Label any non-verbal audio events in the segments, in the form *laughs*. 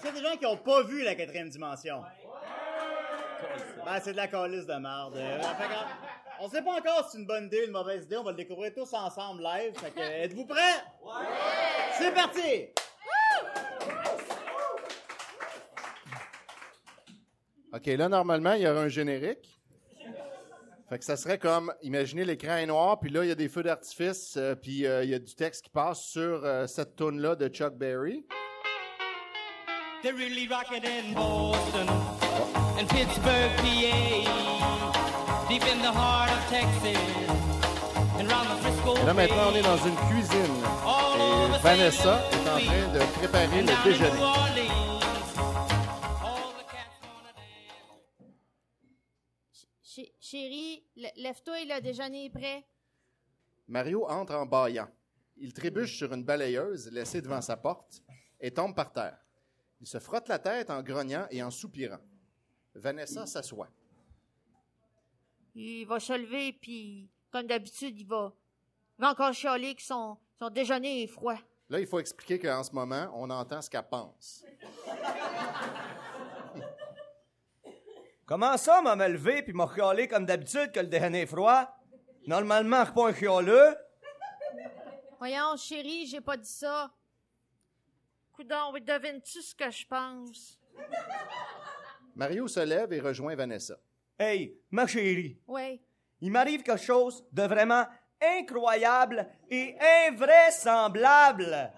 Est-ce qu'il y a des gens qui n'ont pas vu la quatrième dimension? Ben, c'est de la calice de merde. Euh, que, on sait pas encore si c'est une bonne idée ou une mauvaise idée. On va le découvrir tous ensemble live. Fait que, êtes-vous prêts? C'est parti! OK, là, normalement, il y aurait un générique. Fait que ça serait comme, imaginez l'écran est noir, puis là, il y a des feux d'artifice, euh, puis euh, il y a du texte qui passe sur euh, cette tune-là de Chuck Berry. They're really rocking in Boston and Pittsburgh, PA, deep in the heart of Texas and round the Frisco Et là, maintenant, on est dans une cuisine. Et Vanessa est en train de préparer le déjeuner. Ch- Chérie, lève-toi, le déjeuner est prêt. Mario entre en bâillant. Il trébuche sur une balayeuse laissée devant sa porte et tombe par terre. Il se frotte la tête en grognant et en soupirant. Vanessa s'assoit. Il va se lever, puis comme d'habitude, il va, il va encore chialer que son, son déjeuner est froid. Là, il faut expliquer qu'en ce moment, on entend ce qu'elle pense. *laughs* Comment ça, m'a levé puis m'a chialé comme d'habitude que le déjeuner est froid? Normalement, je suis pas un chialeux. Voyons, chérie, j'ai pas dit ça. Coudon, devines-tu ce que je pense? Mario se lève et rejoint Vanessa. Hey, ma chérie, Oui. il m'arrive quelque chose de vraiment incroyable et invraisemblable.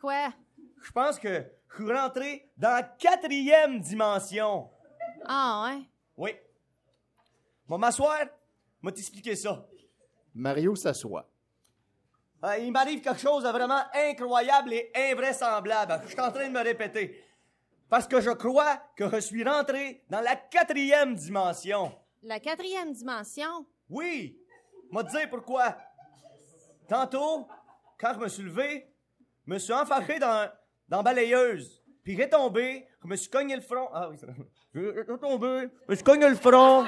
Quoi? Je pense que je suis rentré dans la quatrième dimension. Ah, ouais? Oui. Bon, m'asseoir, m'a t'expliquer ça. Mario s'assoit. Euh, il m'arrive quelque chose de vraiment incroyable et invraisemblable. Je suis en train de me répéter. Parce que je crois que je suis rentré dans la quatrième dimension. La quatrième dimension? Oui! M'a dire pourquoi. Tantôt, quand je me suis levé, je me suis enfaré dans, dans la balayeuse. Puis j'ai tombé, je me suis cogné le front. Ah oui, c'est vrai. J'ai tombé, je me suis cogné le front,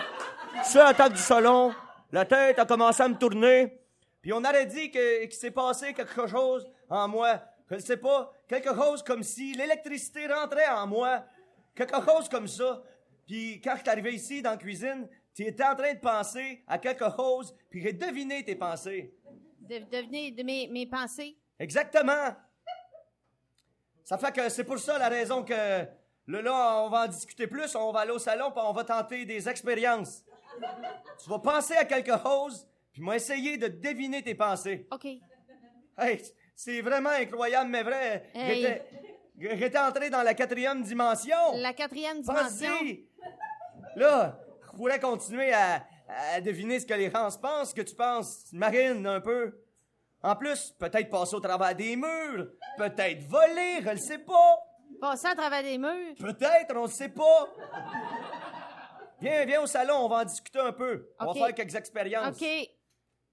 sur la table du salon. La tête a commencé à me tourner. Puis on aurait dit que- qu'il s'est passé quelque chose en moi. Je ne sais pas, quelque chose comme si l'électricité rentrait en moi. Quelque chose comme ça. Puis quand je suis arrivé ici dans la cuisine, tu étais en train de penser à quelque chose, puis j'ai deviné tes pensées. De, devenez de mes, mes pensées? Exactement. Ça fait que c'est pour ça la raison que là, là, on va en discuter plus, on va aller au salon, puis on va tenter des expériences. Tu vas penser à quelque chose, puis moi essayer de deviner tes pensées. OK. Hey, c'est vraiment incroyable, mais vrai. Hey. J'étais- J'étais entré dans la quatrième dimension. La quatrième dimension? Pensez! Là, je pourrais continuer à, à deviner ce que les gens pensent, ce que tu penses, Marine, un peu. En plus, peut-être passer au travers des murs, peut-être voler, je le sais pas. Passer à travers des murs? Peut-être, on le sait pas. Viens, viens au salon, on va en discuter un peu. On va faire quelques expériences. OK.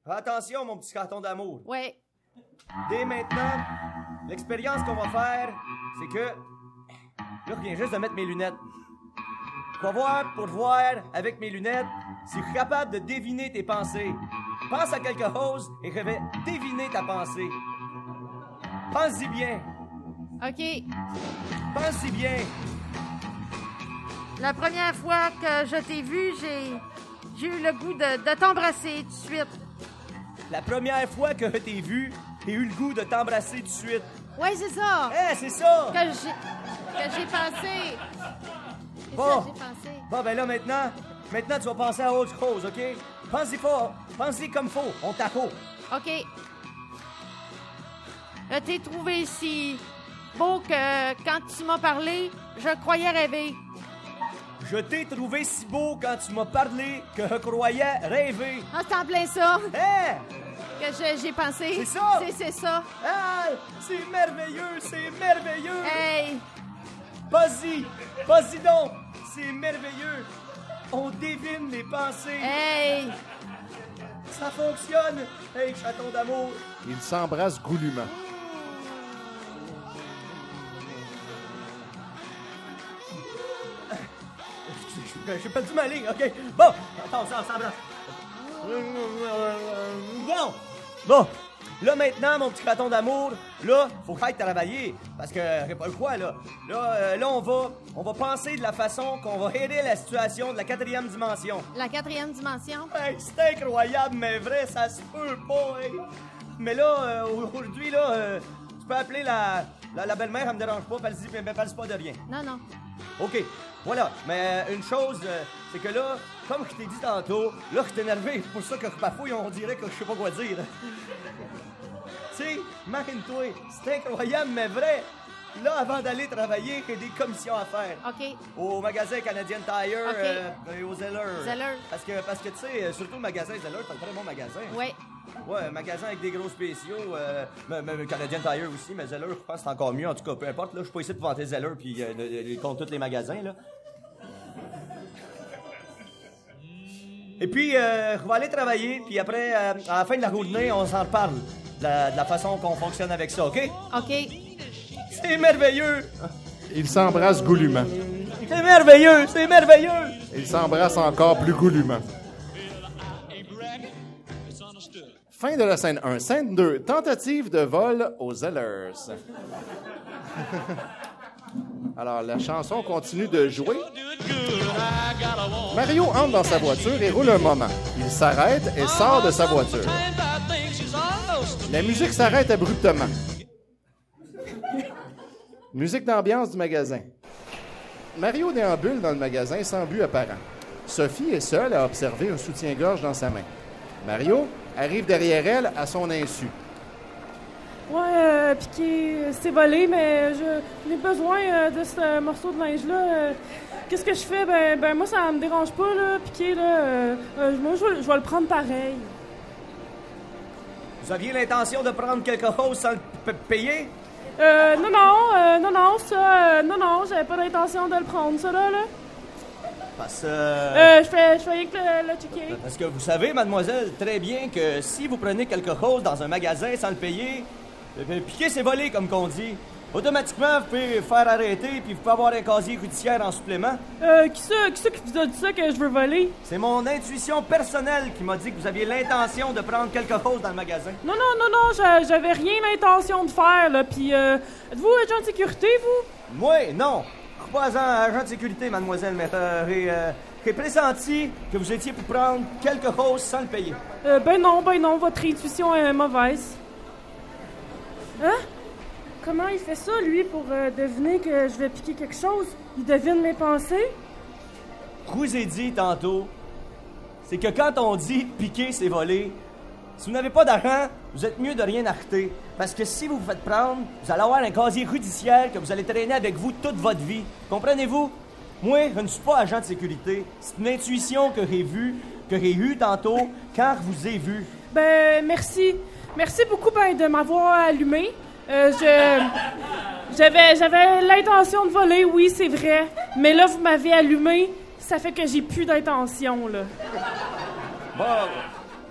Attention, mon petit carton d'amour. Ouais. Dès maintenant, l'expérience qu'on va faire, c'est que. Là, je viens juste de mettre mes lunettes. Je vais voir pour voir avec mes lunettes si je suis capable de deviner tes pensées. Pense à quelque chose et je vais deviner ta pensée. Pense-y bien. OK. Pense-y bien. La première fois que je t'ai vu, j'ai j'ai eu le goût de, de t'embrasser tout de suite. La première fois que je t'ai vu, j'ai eu le goût de t'embrasser tout de suite. Ouais, c'est ça. Eh, c'est ça! Que j'ai que j'ai pensé. C'est Bon. ça que j'ai pensé. Bon, ben là, maintenant, maintenant, tu vas penser à autre chose, OK? Pense-y pas. Pense-y comme faut. On t'accro. OK. Je t'ai trouvé si beau que quand tu m'as parlé, je croyais rêver. Je t'ai trouvé si beau quand tu m'as parlé que je croyais rêver. Ah, c'est en plein ça Hein? que je- j'ai pensé. C'est ça? C'est ça. Ah! C'est merveilleux, c'est merveilleux! Hey, Vas-y! Vas-y donc! C'est merveilleux! On devine les pensées! hey. Ça fonctionne! Hey, chaton d'amour! Ils s'embrassent goulûment. J'ai perdu ma ligne, OK? Bon! Attends, ça, ça. Bon! Bon! Là, maintenant, mon petit raton d'amour, là, faut que travailler. Parce que, j'ai pas le choix, là. Là, euh, là, on va, on va penser de la façon qu'on va aider la situation de la quatrième dimension. La quatrième dimension? Hey, c'est incroyable, mais vrai, ça se peut pas, hey. Mais là, euh, aujourd'hui, là, euh, tu peux appeler la, la, la belle-mère, elle me dérange pas, elle dit, mais elle parle pas de rien. Non, non. OK, voilà. Mais une chose, euh, c'est que là, comme je t'ai dit tantôt, là, je suis énervé. C'est pour ça que parfois, on dirait que je sais pas quoi dire. *laughs* tu sais, imagine-toi, c'est incroyable, mais vrai. Là, avant d'aller travailler, j'ai des commissions à faire. OK. Au magasin Canadian Tire OK. euh, et au Zeller. Zeller. Parce que, parce que tu sais, euh, surtout le magasin Zeller, c'est un très bon magasin. Ouais. Ouais, un magasin avec des gros spéciaux. Euh, mais, mais- mais Canadian Tire aussi, mais Zeller, je pense que c'est encore mieux. En tout cas, peu importe, là, je suis pas ici pour vanter Zeller puis euh, de- contre tous les magasins, là. Et puis, euh, je vais aller travailler, puis après, euh, à la fin de la journée, on s'en reparle. De la, de la façon qu'on fonctionne avec ça, OK? OK. C'est merveilleux! Ils s'embrassent goulûment. C'est merveilleux! C'est merveilleux! Ils s'embrassent encore plus goulûment. Fin de la scène 1. Scène 2. Tentative de vol aux Zellers. Alors, la chanson continue de jouer. Mario entre dans sa voiture et roule un moment. Il s'arrête et sort de sa voiture. La musique s'arrête abruptement. Musique d'ambiance du magasin. Mario déambule dans le magasin sans but apparent. Sophie est seule à observer un soutien-gorge dans sa main. Mario arrive derrière elle à son insu. Ouais, euh, Piqué, c'est volé, mais je j'ai besoin euh, de ce morceau de linge-là. euh. Qu'est-ce que je fais? Ben, ben, moi, ça me dérange pas, là, Piqué, là. euh, euh, moi, je vais, je vais le prendre pareil. Vous aviez l'intention de prendre quelque chose sans le payer? Euh, non, non, euh, non, non, ça, euh, non, non, j'avais pas l'intention de le prendre, ça, là, là. Parce que... Euh, je fais, je fais que le, le checker. Parce que vous savez, mademoiselle, très bien que si vous prenez quelque chose dans un magasin sans le payer, piquer c'est volé, comme qu'on dit. Automatiquement, vous pouvez faire arrêter puis vous pouvez avoir un casier judiciaire en supplément. Euh, qui ça, qui ça qui vous a dit ça que je veux voler? C'est mon intuition personnelle qui m'a dit que vous aviez l'intention de prendre quelque chose dans le magasin. Non, non, non, non, j'a- j'avais rien l'intention de faire, là, puis euh, êtes-vous agent de sécurité, vous? Moi, non. Suis pas agent, de sécurité, mademoiselle, mais euh, j'ai euh, j'ai pressenti que vous étiez pour prendre quelque chose sans le payer. Euh, ben non, ben non, votre intuition est mauvaise. Hein? Comment il fait ça, lui, pour euh, deviner que je vais piquer quelque chose? Il devine mes pensées? Je vous ai dit tantôt, c'est que quand on dit piquer, c'est voler, si vous n'avez pas d'argent, vous êtes mieux de rien acheter. Parce que si vous vous faites prendre, vous allez avoir un casier judiciaire que vous allez traîner avec vous toute votre vie. Comprenez-vous? Moi, je ne suis pas agent de sécurité. C'est une intuition que j'ai vue, que j'ai eue tantôt quand je vous ai vu. Ben, merci. Merci beaucoup ben, de m'avoir allumé. Euh, je. J'avais, j'avais l'intention de voler, oui, c'est vrai. Mais là, vous m'avez allumé. Ça fait que j'ai plus d'intention, là. Bon,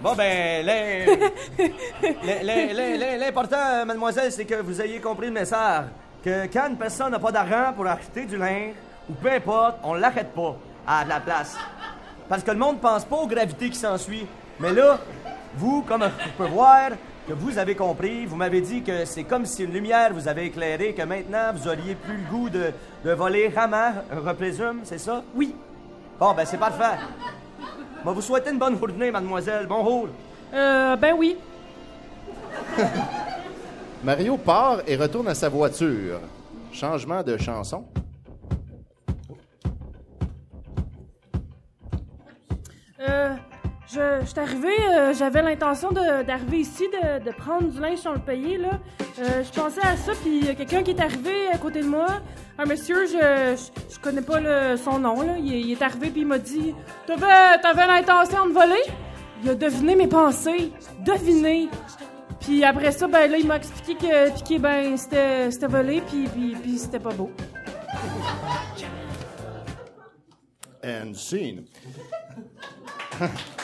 bon ben, l'im- l'im- l'im- l'im- l'im- l'important, euh, mademoiselle, c'est que vous ayez compris le message. Que quand une personne n'a pas d'argent pour acheter du linge, ou peu importe, on l'achète pas à de la place. Parce que le monde pense pas aux gravités qui s'ensuit. Mais là, vous, comme je peux voir, que vous avez compris, vous m'avez dit que c'est comme si une lumière vous avait éclairé, que maintenant vous auriez plus le goût de, de voler ramant, je présume, c'est ça? Oui. Bon, ben c'est parfait. Je vais vous souhaiter une bonne journée, mademoiselle. Bon rôle. Euh, ben oui. *laughs* Mario part et retourne à sa voiture. Changement de chanson. Euh, je, suis arrivée, euh, j'avais l'intention d'arriver ici, de, prendre du linge sans le payer, là. Euh, je pensais à ça, puis il y a quelqu'un qui est arrivé à côté de moi. Un monsieur, je, je, connais pas le, son nom, là. Il, est- arrivé, puis il m'a dit T'avais t'avais l'intention de voler? Il a deviné mes pensées. Deviné. Puis après ça, ben là, il m'a expliqué que ben, c'était c'était volé, puis, puis, puis c'était pas beau. And scene. *laughs*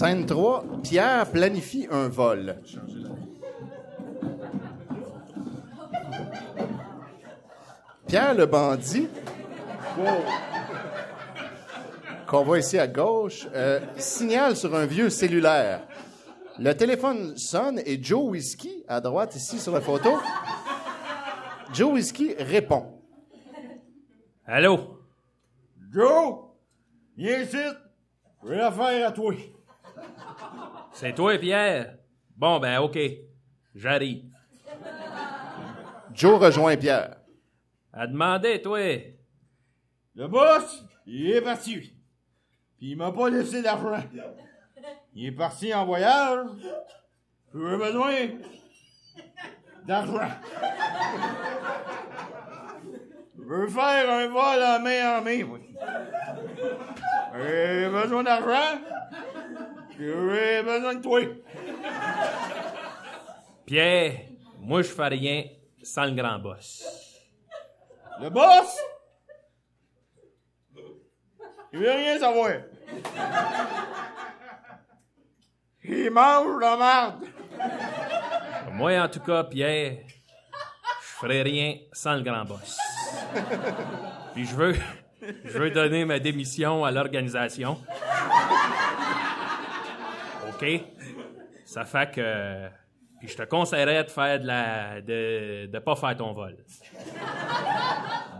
Scène 3. Pierre planifie un vol. Pierre le bandit. qu'on voit ici à gauche, euh, signale sur un vieux cellulaire. Le téléphone sonne et Joe Whiskey, à droite ici sur la photo, Joe Whiskey répond. Allô? Joe, viens ici. J'ai une affaire à toi. C'est toi, Pierre? Bon, ben, OK. J'arrive. Joe rejoint Pierre. À demander, toi. Le boss, il est parti. Puis il m'a pas laissé d'argent. Il est parti en voyage. J'ai besoin d'argent. Je veux faire un vol en main en main. J'ai besoin d'argent? J'ai besoin de toi. Pierre, moi, je fais rien sans le grand boss. Le boss? Il veut rien savoir. Il mange la merde. Moi, en tout cas, Pierre, je ferai rien sans le grand boss. Puis je veux, je veux donner ma démission à l'organisation. OK? Ça fait que. Puis je te conseillerais de faire de la. de, de pas faire ton vol.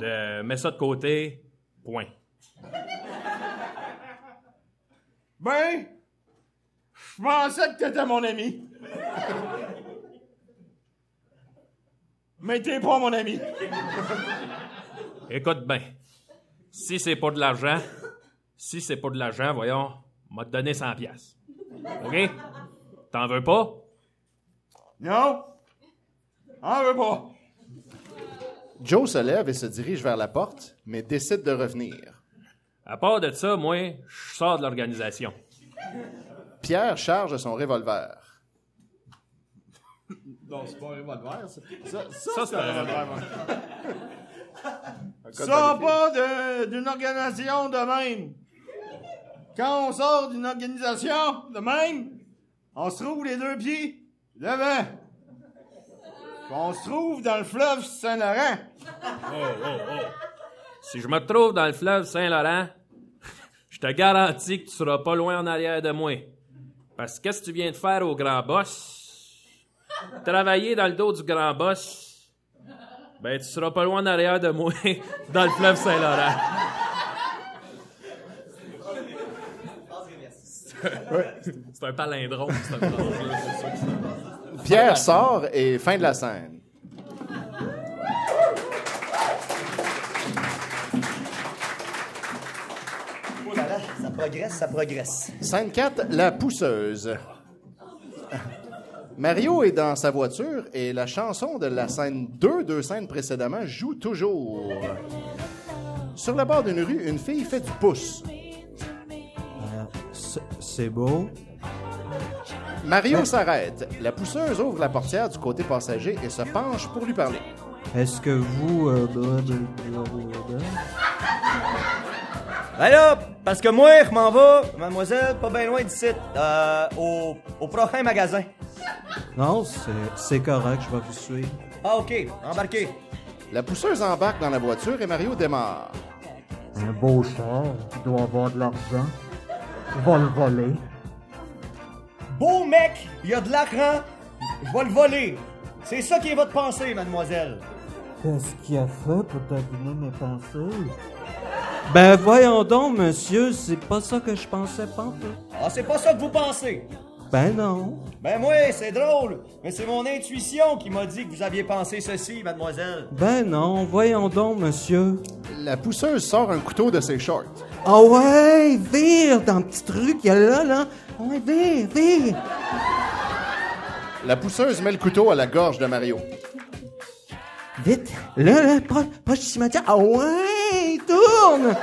De mettre ça de côté, point. Ben, je pensais que t'étais mon ami. Mais t'es pas mon ami. Écoute bien. Si c'est pas de l'argent, si c'est pas de l'argent, voyons, m'a donné 100 pièces. OK? T'en veux pas? Non? En veux pas. Joe se lève et se dirige vers la porte, mais décide de revenir. À part de ça, moi, je sors de l'organisation. Pierre charge son revolver. Non, c'est pas un revolver, ça. Ça, Ça, c'est un revolver. Sors pas de- d'une organisation de même. Quand on sort d'une organisation de même, on se trouve les deux pieds devant. On se trouve dans le fleuve Saint-Laurent. Si je me trouve dans le fleuve Saint-Laurent, *laughs* je te garantis que tu seras pas loin en arrière de moi. Parce que qu'est-ce que tu viens de faire au grand boss? Travailler dans le dos du grand boss, ben tu seras pas loin en arrière de moi *laughs* dans le fleuve Saint-Laurent. C'est un palindrome, c'est. Pierre sort et fin de la scène. Oh là là, ça progresse, ça progresse. Scène 4, la pousseuse. Mario est dans sa voiture et la chanson de la scène 2, deux scènes précédemment, joue toujours. Sur le bord d'une rue, une fille fait du pouce. C'est- beau. Mario s'arrête. La pousseuse ouvre la portière du côté passager et se penche pour lui parler. Est-ce que vous... euh? Ben là, parce que moi, je m'en vais, mademoiselle, pas bien loin d'ici, euh, au, au prochain magasin. Non, c'est- c'est correct, je vais vous suivre. Ah, OK, embarquez. La pousseuse embarque dans la voiture et Mario démarre. Un beau char qui doit avoir de l'argent. Va le voler. Beau mec, il y a de l'argent, je vais le voler. C'est ça qui est votre pensée, mademoiselle. Qu'est-ce qu'il a fait pour deviner mes pensées? Ben voyons donc, monsieur, c'est pas ça que je pensais pas. Ah, c'est pas ça que vous pensez. Ben non. Ben moi, c'est drôle, mais c'est mon intuition qui m'a dit que vous aviez pensé ceci, mademoiselle. Ben non, voyons donc, monsieur. La pousseuse sort un couteau de ses shorts. Ah ouais, vire dans le petit truc qu'il y a là, là. Ouais, vire, vire. La pousseuse met le couteau à la gorge de Mario. Vite. Là, là, pas, pas du cimetière. Ah ouais, tourne.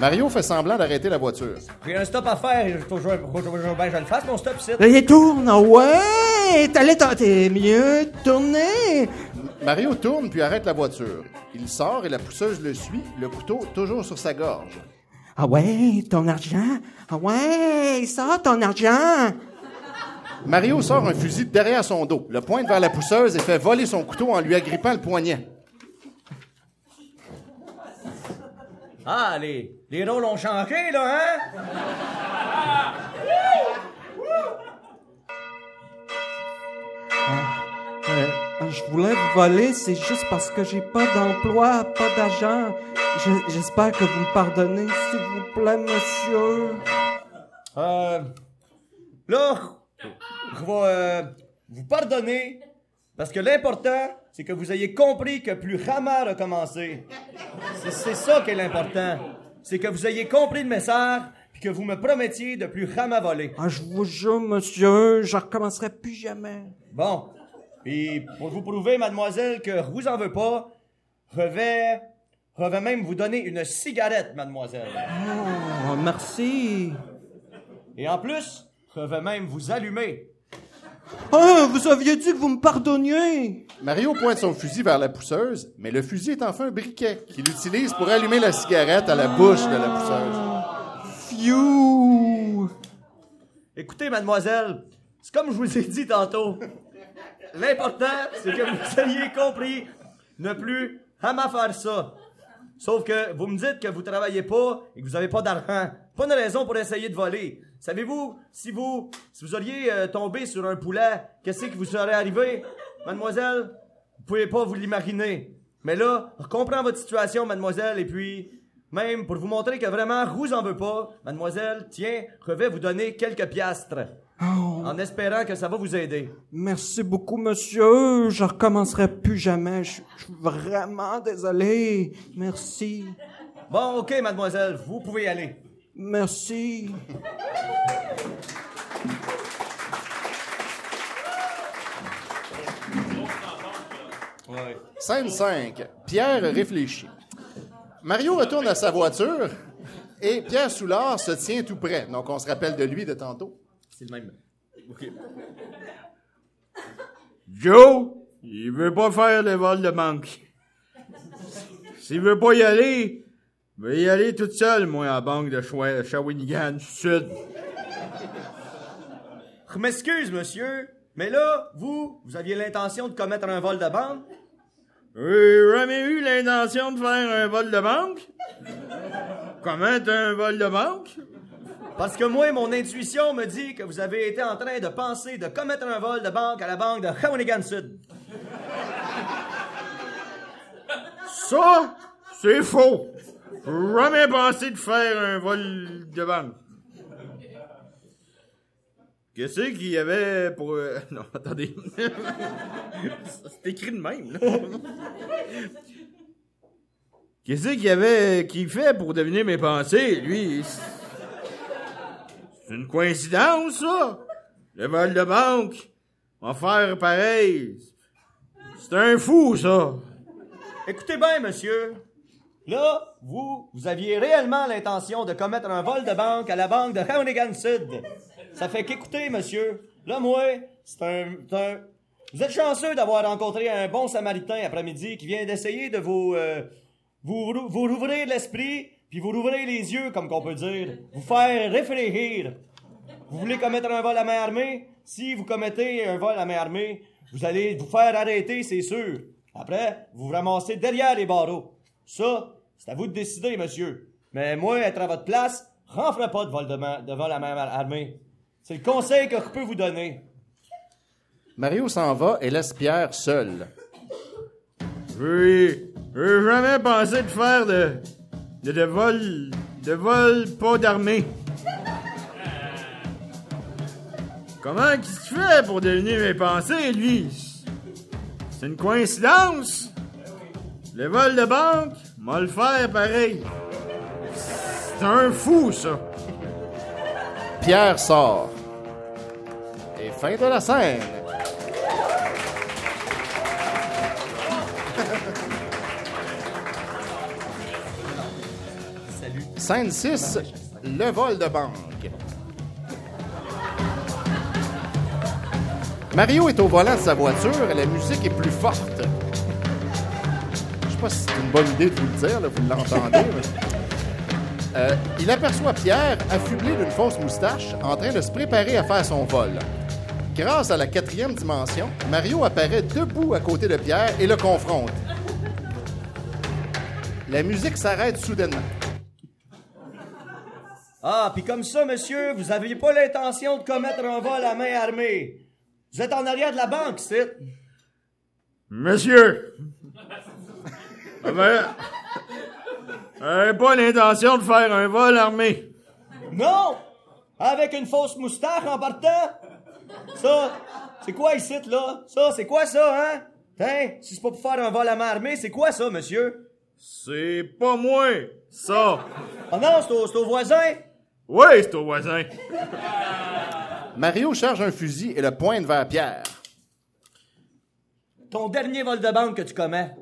Mario fait semblant d'arrêter la voiture. J'ai un stop à faire, il faut que je, faut que je- je le fasse, mon stop ici. Là, il tourne. Ah ouais, t'allais tenter mieux de tourner. Mario tourne puis arrête la voiture. Il sort et la pousseuse le suit, le couteau toujours sur sa gorge. Ah ouais, ton argent? Ah ouais, ça, ton argent. Mario sort un fusil de derrière son dos, le pointe vers la pousseuse et fait voler son couteau en lui agrippant le poignet. Ah, les, les rôles ont changé, là, hein? Euh, je voulais vous voler, c'est juste parce que j'ai pas d'emploi, pas d'argent. Je- J'espère que vous me pardonnez, s'il vous plaît, monsieur. Euh, là, je vais euh, vous pardonner parce que l'important, c'est que vous ayez compris que plus jamais recommencer. C'est- C'est ça qui est l'important. C'est que vous ayez compris le message puis que vous me promettiez de plus jamais voler. Ah, je vous jure, monsieur, je recommencerai plus jamais. Bon. Puis pour vous prouver, mademoiselle, que je vous en veux pas, je vais, je vais même vous donner une cigarette, mademoiselle. Oh, merci. Et en plus, je vais même vous allumer. Ah, vous aviez dit que vous me pardonniez. Mario pointe son fusil vers la pousseuse, mais le fusil est enfin un briquet qu'il utilise pour allumer la cigarette à la bouche de la pousseuse. Phew. Écoutez, mademoiselle, c'est comme je vous ai dit tantôt. L'important, c'est que vous ayez compris ne plus jamais faire ça. Sauf que vous me dites que vous travaillez pas et que vous avez pas d'argent. Pas de raison pour essayer de voler. Savez-vous, si vous, si vous auriez euh, tombé sur un poulet, qu'est-ce qui vous serait arrivé? Mademoiselle, vous pouvez pas vous l'imaginer. Mais là, je comprends votre situation, mademoiselle, et puis, même pour vous montrer que vraiment, je vous en veux pas, mademoiselle, tiens, je vais vous donner quelques piastres. En espérant que ça va vous aider. Merci beaucoup, monsieur. Je recommencerai plus jamais. Je je suis vraiment désolé. Merci. Bon, ok, mademoiselle, vous pouvez y aller. Merci. Scène 5. Pierre réfléchit. Mario retourne à sa voiture et Pierre Soulard se tient tout près. Donc, on se rappelle de lui de tantôt. C'est le même. Ok. Joe, il veut pas faire le vol de banque. S'il veut pas y aller, je vais y aller toute seule, moi, à la banque de Shwa- Shawinigan Sud. Je m'excuse, monsieur, mais là, vous, vous aviez l'intention de commettre un vol de banque? J'ai jamais eu l'intention de faire un vol de banque. Comment un vol de banque? Parce que moi, mon intuition me dit que vous avez été en train de penser de commettre un vol de banque à la banque de Shawinigan Sud. Ça, c'est faux. Jamais pensé de faire un vol de banque. Qu'est-ce qu'il y avait pour... euh, *laughs* Non, attendez. *laughs* c'est écrit de même, là. *laughs* Qu'est-ce qu'il y avait qu'il fait pour deviner mes pensées, lui? C'est une coïncidence, ça? Le vol de banque. On va faire pareil. C'est un fou, ça. Écoutez bien, monsieur. Là, vous, vous aviez réellement l'intention de commettre un vol de banque à la banque de Shawinigan Sud. Ça fait qu'écoutez, monsieur. Là, moi, c'est un, Vous êtes chanceux d'avoir rencontré un bon samaritain après-midi qui vient d'essayer de vous, euh, vous, vous rouvrir l'esprit, puis vous rouvrir les yeux, comme qu'on peut dire. Vous faire réfléchir. Vous voulez commettre un vol à main armée? Si vous commettez un vol à main armée, vous allez vous faire arrêter, c'est sûr. Après, vous vous ramassez derrière les barreaux. Ça, c'est à vous de décider, monsieur. Mais moi, être à votre place, ferai pas de vol, de, main- de vol à main armée. C'est le conseil que je peux vous donner. Mario s'en va et laisse Pierre seul. J'ai j'ai jamais pensé de faire de, de, de vol, de vol pas d'armée. Comment qu'il se fait pour deviner mes pensées, lui? C'est une coïncidence? Le vol de banque, m'a le faire pareil. C'est un fou, ça. Pierre sort. Et fin de la scène. Salut. Scène 6, le vol de banque. Mario est au volant de sa voiture et la musique est plus forte. Je sais pas si c'est une bonne idée de vous le dire, là, vous l'entendez. *laughs* mais- Euh, il aperçoit Pierre, affublé d'une fausse moustache, en train de se préparer à faire son vol. Grâce à la quatrième dimension, Mario apparaît debout à côté de Pierre et le confronte. La musique s'arrête soudainement. Ah, puis comme ça, monsieur, vous aviez pas l'intention de commettre un vol à main armée. Vous êtes en arrière de la banque, c'est. Monsieur! J'avais j'avais pas l'intention de faire un vol armé. Non! Avec une fausse moustache en partant? Ça, c'est quoi ici, là? Ça, c'est quoi ça, hein? Hein? Si c'est pas pour faire un vol à main armée, c'est quoi ça, monsieur? C'est pas moi, ça. Oh non, c'est au, c'est au voisin? Oui, c'est au voisin. Mario charge un fusil et le pointe vers Pierre. Ton dernier vol de banque que tu commets.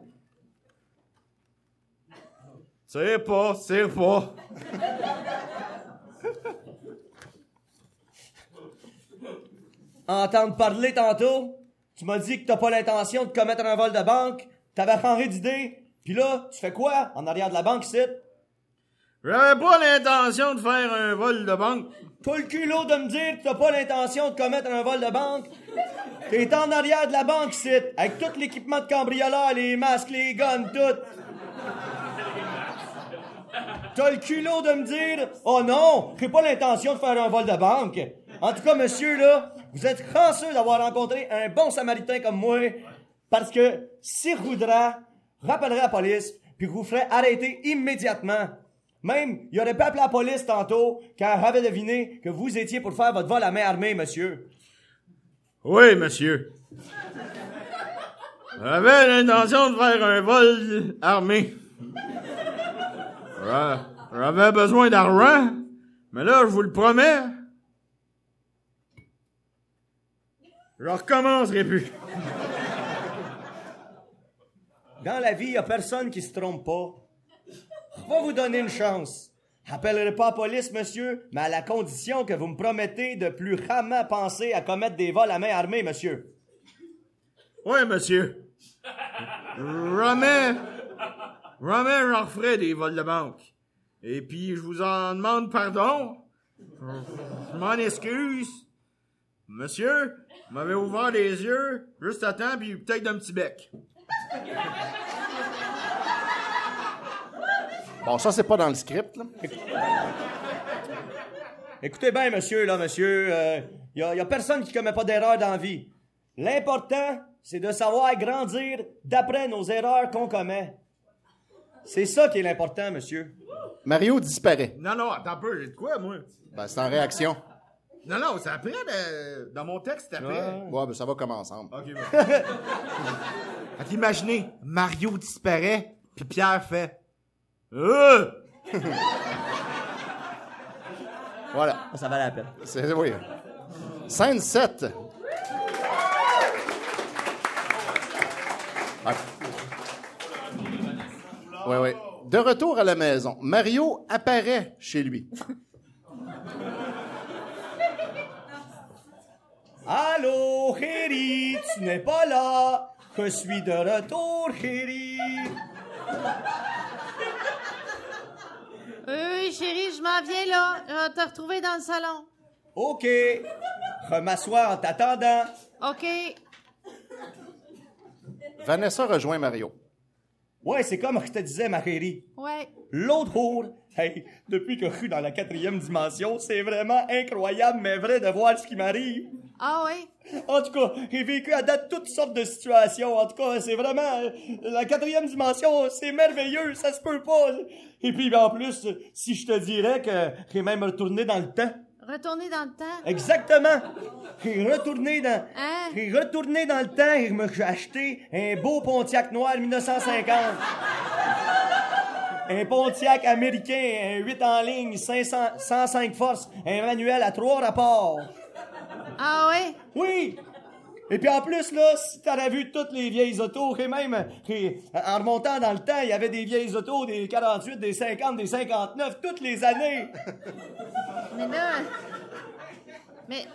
C'est pas, c'est pas. Entendre parler tantôt, tu m'as dit que t'as pas l'intention de commettre un vol de banque, t'avais changé d'idée, puis là, tu fais quoi en arrière de la banque ici? J'avais pas l'intention de faire un vol de banque. T'as le culot de me dire que t'as pas l'intention de commettre un vol de banque? T'es en arrière de la banque ici, avec tout l'équipement de cambrioleur, les masques, les guns, tout. T'as le culot de me dire, oh non, j'ai pas l'intention de faire un vol de banque. En tout cas, monsieur, là, vous êtes chanceux d'avoir rencontré un bon samaritain comme moi, parce que si voudra, rappellerait la police, puis vous ferait arrêter immédiatement. Même, il aurait pas appelé la police tantôt, car avait deviné que vous étiez pour faire votre vol à main armée, monsieur. Oui, monsieur. J'avais l'intention de faire un vol armé. J'a- J'avais besoin d'argent, mais là, je vous le promets, je recommencerai plus. Dans la vie, il a personne qui se trompe pas. Je vais vous donner une chance. Appellerai pas la police, monsieur, mais à la condition que vous me promettez de plus jamais penser à commettre des vols à main armée, monsieur. Oui, monsieur. Jamais, jamais j'en referai des vols de banque. Et puis, je vous en demande pardon. Je m'en excuse. Monsieur, vous m'avez ouvert les yeux juste à temps, puis peut-être d'un petit bec. Bon, ça, c'est pas dans le script, là. Écoutez bien, monsieur, là, monsieur, il y, a, y a personne qui commet pas d'erreur dans la vie. L'important, c'est de savoir grandir d'après nos erreurs qu'on commet. C'est ça qui est l'important, monsieur. Mario disparaît. Non, non, attends un peu, j'ai de quoi, moi? Ben, c'est en réaction. Non, non, c'est après, le- dans mon texte, c'est après. Ouais, ben, ça va comme ensemble. Ok, bon. *laughs* Fait qu'imaginez, Mario disparaît, puis Pierre fait Euh! *laughs* Voilà. Ça valait la peine. C'est, oui. Scène 7. Oui, oui. De retour à la maison, Mario apparaît chez lui. *laughs* Allô, chérie, tu n'es pas là. Je suis de retour, chérie. Oui, chérie, je m'en viens là. Je vais te retrouver dans le salon. OK. Je m'assois en t'attendant. OK. Vanessa rejoint Mario. Ouais, c'est comme je te disais, ma chérie. Ouais. L'autre jour, hey, depuis que je suis dans la quatrième dimension, c'est vraiment incroyable, mais vrai de voir ce qui m'arrive. Ah oui? En tout cas, j'ai vécu à date toutes sortes de situations. En tout cas, c'est vraiment... La quatrième dimension, c'est merveilleux, ça se peut pas. Et puis, en plus, si je te dirais que j'ai même retourné dans le temps. Retourner dans le temps. Exactement. J'ai retourné dans... Hein? J'ai retourné dans le temps et je me suis acheté un beau Pontiac noir 1950. Un Pontiac américain, un 8 en ligne, 500, 105 forces, un manuel à trois rapports. Ah oui? Oui! Et puis en plus, là, si t'aurais vu toutes les vieilles autos, et même, et, en remontant dans le temps, il y avait des vieilles autos, des 48, des 50, des 59, toutes les années. *laughs* Mais là. Mais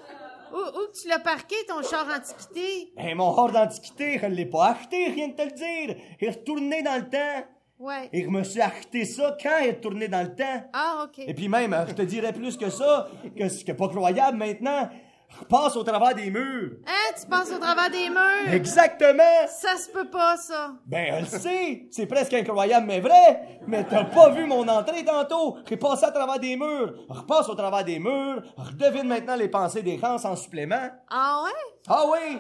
où, tu l'as parqué, ton char antiquité? Ben, mon hors d'antiquité, je l'ai pas acheté, rien de te le dire. Il est retourné dans le temps. Ouais. Et je me suis acheté ça quand il est retourné dans le temps. Ah, OK. Et puis même, euh, je te dirais plus que ça, que ce qui est pas croyable maintenant, repasse au travers des murs. Hein, tu passes au travers des murs? Exactement! Ça se peut pas, ça. Ben, elle le sait! C'est presque incroyable, mais vrai! Mais t'as pas vu mon entrée tantôt! J'ai passé à travers des murs! Repasse au travers des murs! Redevine maintenant les pensées des Hans en supplément! Ah ouais? Ah oui!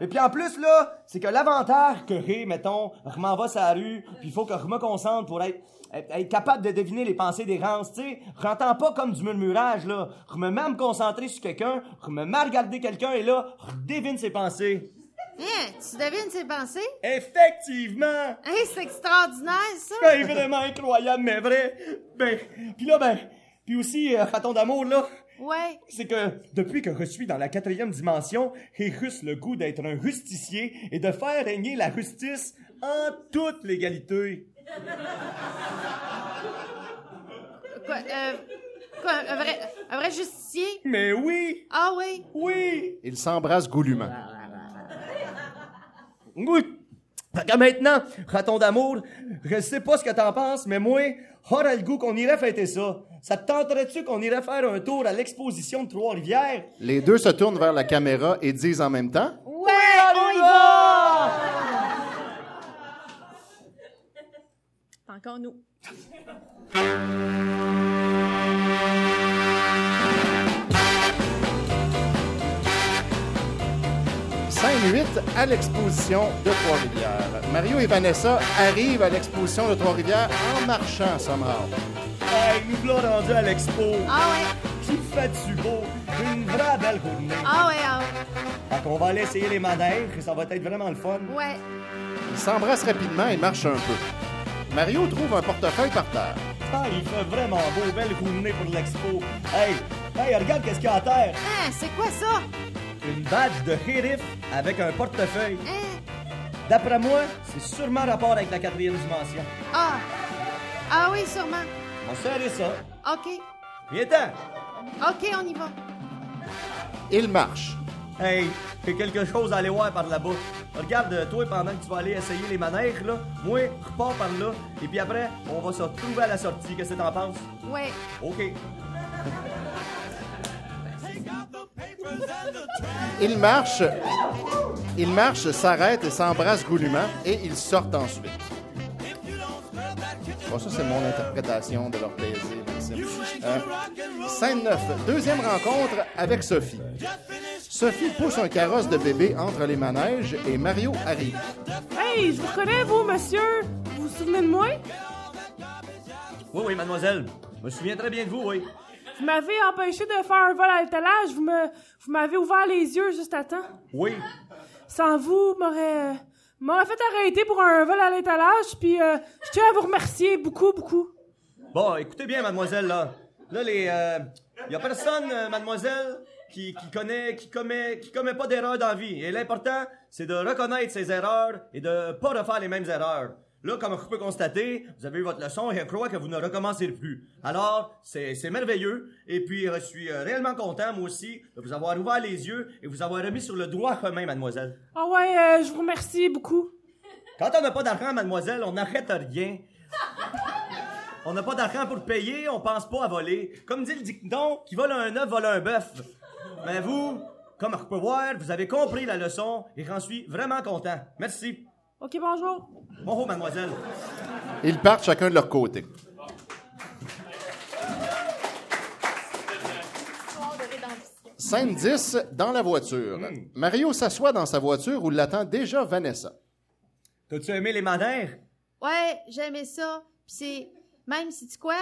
Et puis en plus, là, c'est que l'avantage que j'ai, mettons, je m'en vais sur la rue, puis il faut que je me concentre pour être, être, capable de deviner les pensées des Hans, tu sais. J'entends pas comme du murmurage, là. Je me mets à me concentrer sur quelqu'un, je me mets à regarder quelqu'un, et là, je devine ses pensées. Hein, tu devines ses pensées? Effectivement! Hein, c'est extraordinaire, ça. Ben, vraiment incroyable, mais vrai. Ben, puis là, ben, puis aussi, euh, raton d'amour, là, Ouais. c'est que depuis que je suis dans la quatrième dimension, j'ai juste le goût d'être un justicier et de faire régner la justice en toute légalité. Quoi, euh, quoi, un vrai, un vrai justicier? Mais oui, Ah oui? oui, Ils s'embrassent goulûment. oui. Fait que maintenant, raton d'amour, je sais pas ce que t'en penses, mais moi, j'aurais le goût qu'on irait fêter ça. Ça te tenterait-tu qu'on irait faire un tour à l'exposition de Trois-Rivières? Les deux se tournent vers la caméra et disent en même temps Ouais, on y va! C'est encore nous. 5-8 à l'exposition de Trois-Rivières. Mario et Vanessa arrivent à l'exposition de Trois-Rivières en marchant, somehow. Hey, nous voilà rendus à l'expo. Ah ouais. Qui fait du beau? Une vraie belle journée. Ah ouais, ah ouais. Fait qu'on va aller essayer les manèges et ça va être vraiment le fun. Ouais. Ils s'embrassent rapidement et marchent un peu. Mario trouve un portefeuille par terre. Ah, il fait vraiment beau, belle journée pour l'expo. Hey, hey, regarde qu'est-ce qu'il y a à terre. Hein, c'est quoi ça? Une badge de shérif avec un portefeuille. Hein? D'après moi, c'est sûrement rapport avec la quatrième dimension. Ah. Ah oui, sûrement. On serrer ça. OK. Viens-t'en. OK, on y va. Ils marchent. Hey, j'ai quelque chose à aller voir par là-bas. Regarde, euh, toi, pendant que tu vas aller essayer les manèges, là, moi, repars par là, et puis après, on va se retrouver à la sortie. Qu'est-ce que t'en penses? Ouais. OK. Ils marchent. Ils marchent, s'arrêtent et s'embrassent goulûment et ils sortent ensuite. Bon, ça, c'est mon interprétation de leur plaisir, Maxime. Euh, scène 9. Deuxième rencontre avec Sophie. Sophie pousse un carrosse de bébé entre les manèges et Mario arrive. Hey, je vous reconnais, vous, monsieur. Vous vous souvenez de moi? Oui, oui, mademoiselle. Je me souviens très bien de vous, oui. Vous m'avez empêché de faire un vol à l'étalage. Vous me, vous m'avez ouvert les yeux juste à temps. Oui. Sans vous, m'aurait, m'aurait fait arrêter pour un vol à l'étalage. Puis, euh, je tiens à vous remercier beaucoup, beaucoup. Bon, écoutez bien, mademoiselle, là. Là, les. Euh, y a personne, euh, mademoiselle, qui, qui connaît, qui commet, qui commet pas d'erreurs dans la vie. Et l'important, c'est de reconnaître ses erreurs et de pas refaire les mêmes erreurs. Là, comme je peux constater, vous avez eu votre leçon et je crois que vous ne recommencerez plus. Alors, c'est c'est merveilleux. Et puis, je suis euh, réellement content, moi aussi, de vous avoir ouvert les yeux et vous avoir remis sur le droit chemin, mademoiselle. Ah ouais, euh, je vous remercie beaucoup. Quand on n'a pas d'argent, mademoiselle, on n'arrête rien. On n'a pas d'argent pour payer, on pense pas à voler. Comme dit le dicton, qui vole un œuf vole un bœuf. Mais vous, comme on peut voir, vous avez compris la leçon et j'en suis vraiment content. Merci. OK, bonjour. Bonjour, mademoiselle. Ils partent chacun de leur côté. Scène 10, dans la voiture. Mario s'assoit dans sa voiture où l'attend déjà Vanessa. T'as-tu aimé les manèges? Ouais, j'aimais ça. Pis c'est. Même, si tu quoi?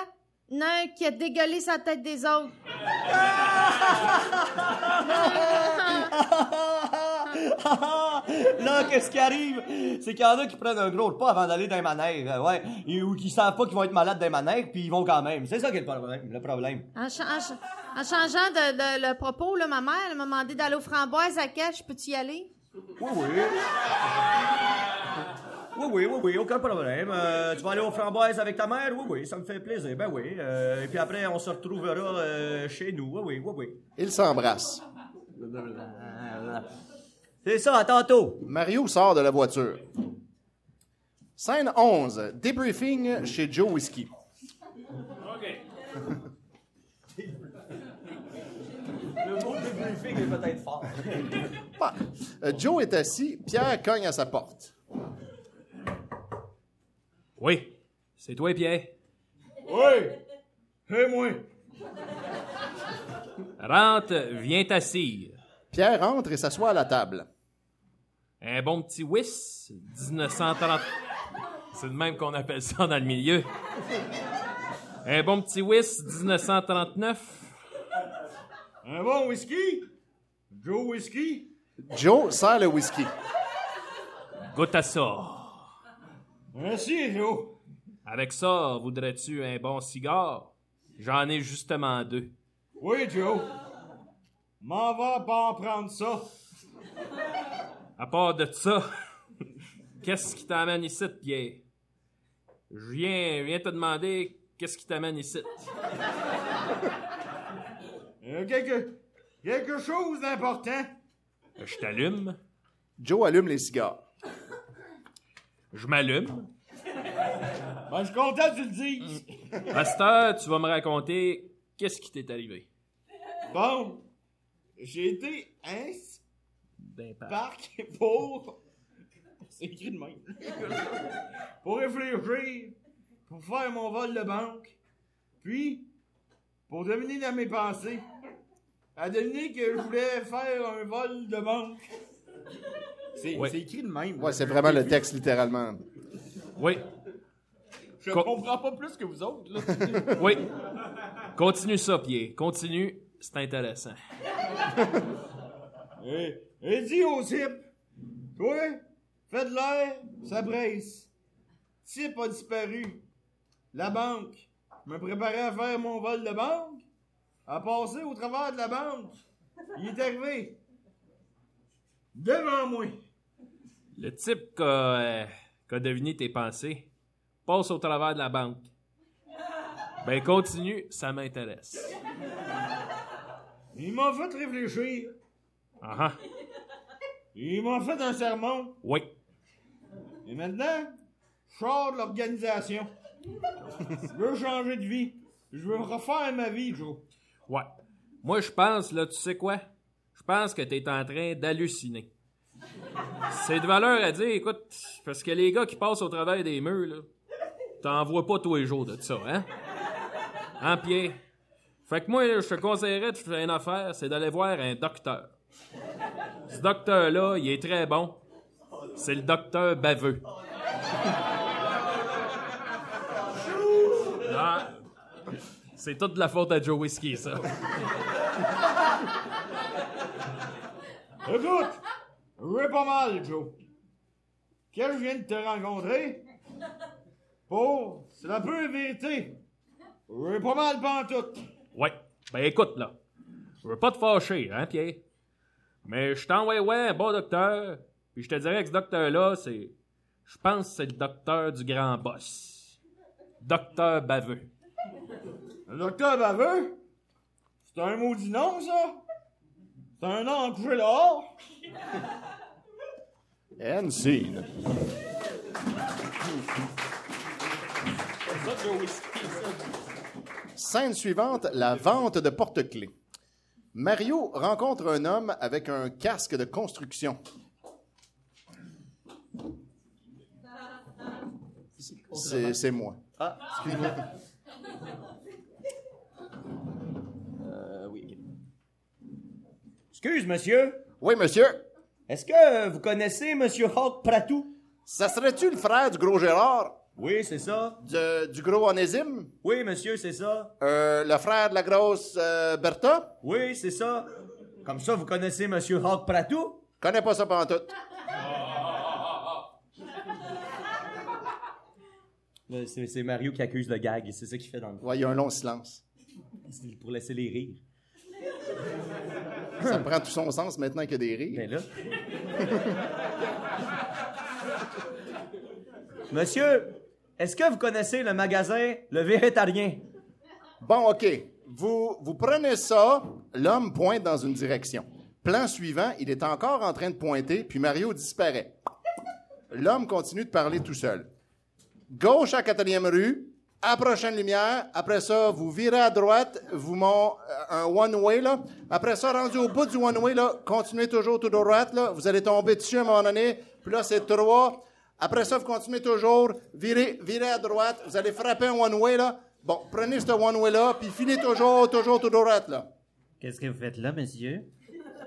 Un qui a dégueulé sa tête des autres. *laughs* *laughs* Là, qu'est-ce qui arrive? C'est qu'il y en a qui prennent un gros repas avant d'aller dans les manèges, euh, ouais. Et- ou qui savent pas qu'ils vont être malades dans les manèges, puis ils vont quand même. C'est ça qui est le problème. Le problème. En, cha- en cha- en changeant de, de- le propos, là, ma mère elle m'a demandé d'aller aux framboises à cache. Peux-tu y aller? Oui, oui. *laughs* Oui, oui, oui, oui, aucun problème. Euh, tu vas aller aux framboises avec ta mère? Oui, oui, ça me fait plaisir. Ben oui. Euh, et puis après, on se retrouvera euh, chez nous. Oui, oui, oui, oui. Ils s'embrassent. C'est ça, à tantôt. Mario sort de la voiture. Scène 11, débriefing chez Joe Whiskey. deux filles qui est peut-être fort. *laughs* Bah, euh, Joe est assis, Pierre cogne à sa porte. Oui, c'est toi, Pierre? Oui! Et moi? Rentre, viens t'assire. Pierre entre et s'assoit à la table. Un bon petit whis, 1930. C'est de même qu'on appelle ça dans le milieu. Un bon petit whis, 1939. Un bon whisky? Joe Whisky? Joe sert le whisky. Goûte à ça. Merci, Joe. Avec ça, voudrais-tu un bon cigare? J'en ai justement deux. Oui, Joe. M'en va pas en prendre ça. À part de ça, *laughs* qu'est-ce qui t'amène ici, Pierre? Je viens, viens te demander qu'est-ce qui t'amène ici. *laughs* Euh, quelque, quelque chose d'important. Je t'allume, Joe allume les cigares. je m'allume. Ben, je suis content que tu le dises. À cette heure, tu vas me raconter qu'est-ce qui t'est arrivé. Bon, j'ai été un D'un parc. parc pour... C'est écrit de même. pour réfléchir, pour faire mon vol de banque, puis pour deviner dans mes pensées, à deviner que je voulais faire un vol de banque. C'est Ouais. écrit de même. Ouais, c'est vraiment le texte littéralement. Oui, Je Co- comprends pas plus que vous autres. Là. *laughs* oui. Continue ça, Pierre. Continue, c'est intéressant. Et, et dis au type, toi, fais de l'air, ça presse. Type a disparu. La banque me préparait à faire mon vol de banque, à passer au travers de la banque. Il est arrivé. Devant moi. Le type qui a, euh, qui a deviné tes pensées passe au travers de la banque. Ben continue, ça m'intéresse. Il m'a fait réfléchir. Ah ah. Il m'a fait un sermon. Oui. Et maintenant, je sors de l'organisation. Je veux changer de vie. Je veux refaire ma vie, Joe. Ouais. Moi, je pense, là, tu sais quoi? Je pense que t'es en train d'halluciner. C'est de valeur à dire, écoute, parce que les gars qui passent au travers des murs, là, t'en vois pas tous les jours de ça, hein? En pied. Fait que moi, je te conseillerais de faire une affaire, c'est d'aller voir un docteur. Ce docteur-là, il est très bon. C'est le docteur baveux. Ah, c'est toute la faute à Joe Whiskey, ça. Écoute, vais pas mal, Joe. Quand je viens de te rencontrer, pour, c'est la pure vérité. Vais pas mal pantoute. Ouais. Ben écoute, là. Je veux pas te fâcher, hein, Pierre? Mais je t'envoie ouais un bon docteur. Puis je te dirais que ce docteur-là, c'est. Je pense que c'est le docteur du grand boss. Docteur baveux. Le docteur baveux, c'est un maudit nom, ça? C'est un nom couché dehors? *laughs* And scene. Scène suivante, la vente de porte-clés. Mario rencontre un homme avec un casque de construction. C'est c'est moi. Ah, excuse-moi. Euh, oui. Excuse, monsieur. Oui, monsieur. Est-ce que vous connaissez Monsieur Hawk Pratou? Ça serait-tu le frère du gros Gérard? Oui, c'est ça. De- du gros Onésime? Oui, monsieur, c'est ça. Euh, le frère de la grosse euh, Bertha? Oui, c'est ça. Comme ça, vous connaissez Monsieur Hawk Pratou? Connais pas ça pendant tout. *laughs* C'est Mario qui accuse le gag, c'est ça qu'il fait dans le Ouais, il y a un long silence. C'est pour laisser les rires. Ça prend tout son sens maintenant qu'il y a des rires. Ben là. *laughs* Monsieur, est-ce que vous connaissez le magasin Le Végétarien? Bon, OK. Vous, prenez ça, l'homme pointe dans une direction. Plan suivant, il est encore en train de pointer, puis Mario disparaît. L'homme continue de parler tout seul. Gauche à 4e rue, à prochaine lumière. Après ça, vous virez à droite, vous montez un one-way, là. Après ça, rendu au bout du one-way, là, continuez toujours tout droite, là. Vous allez tomber dessus à un moment donné. Puis là, c'est trois. Après ça, vous continuez toujours. Virez, virez à droite. Vous allez frapper un one-way, là. Bon, prenez ce one-way-là, puis filez toujours, toujours tout droite, là. Qu'est-ce que vous faites là, monsieur?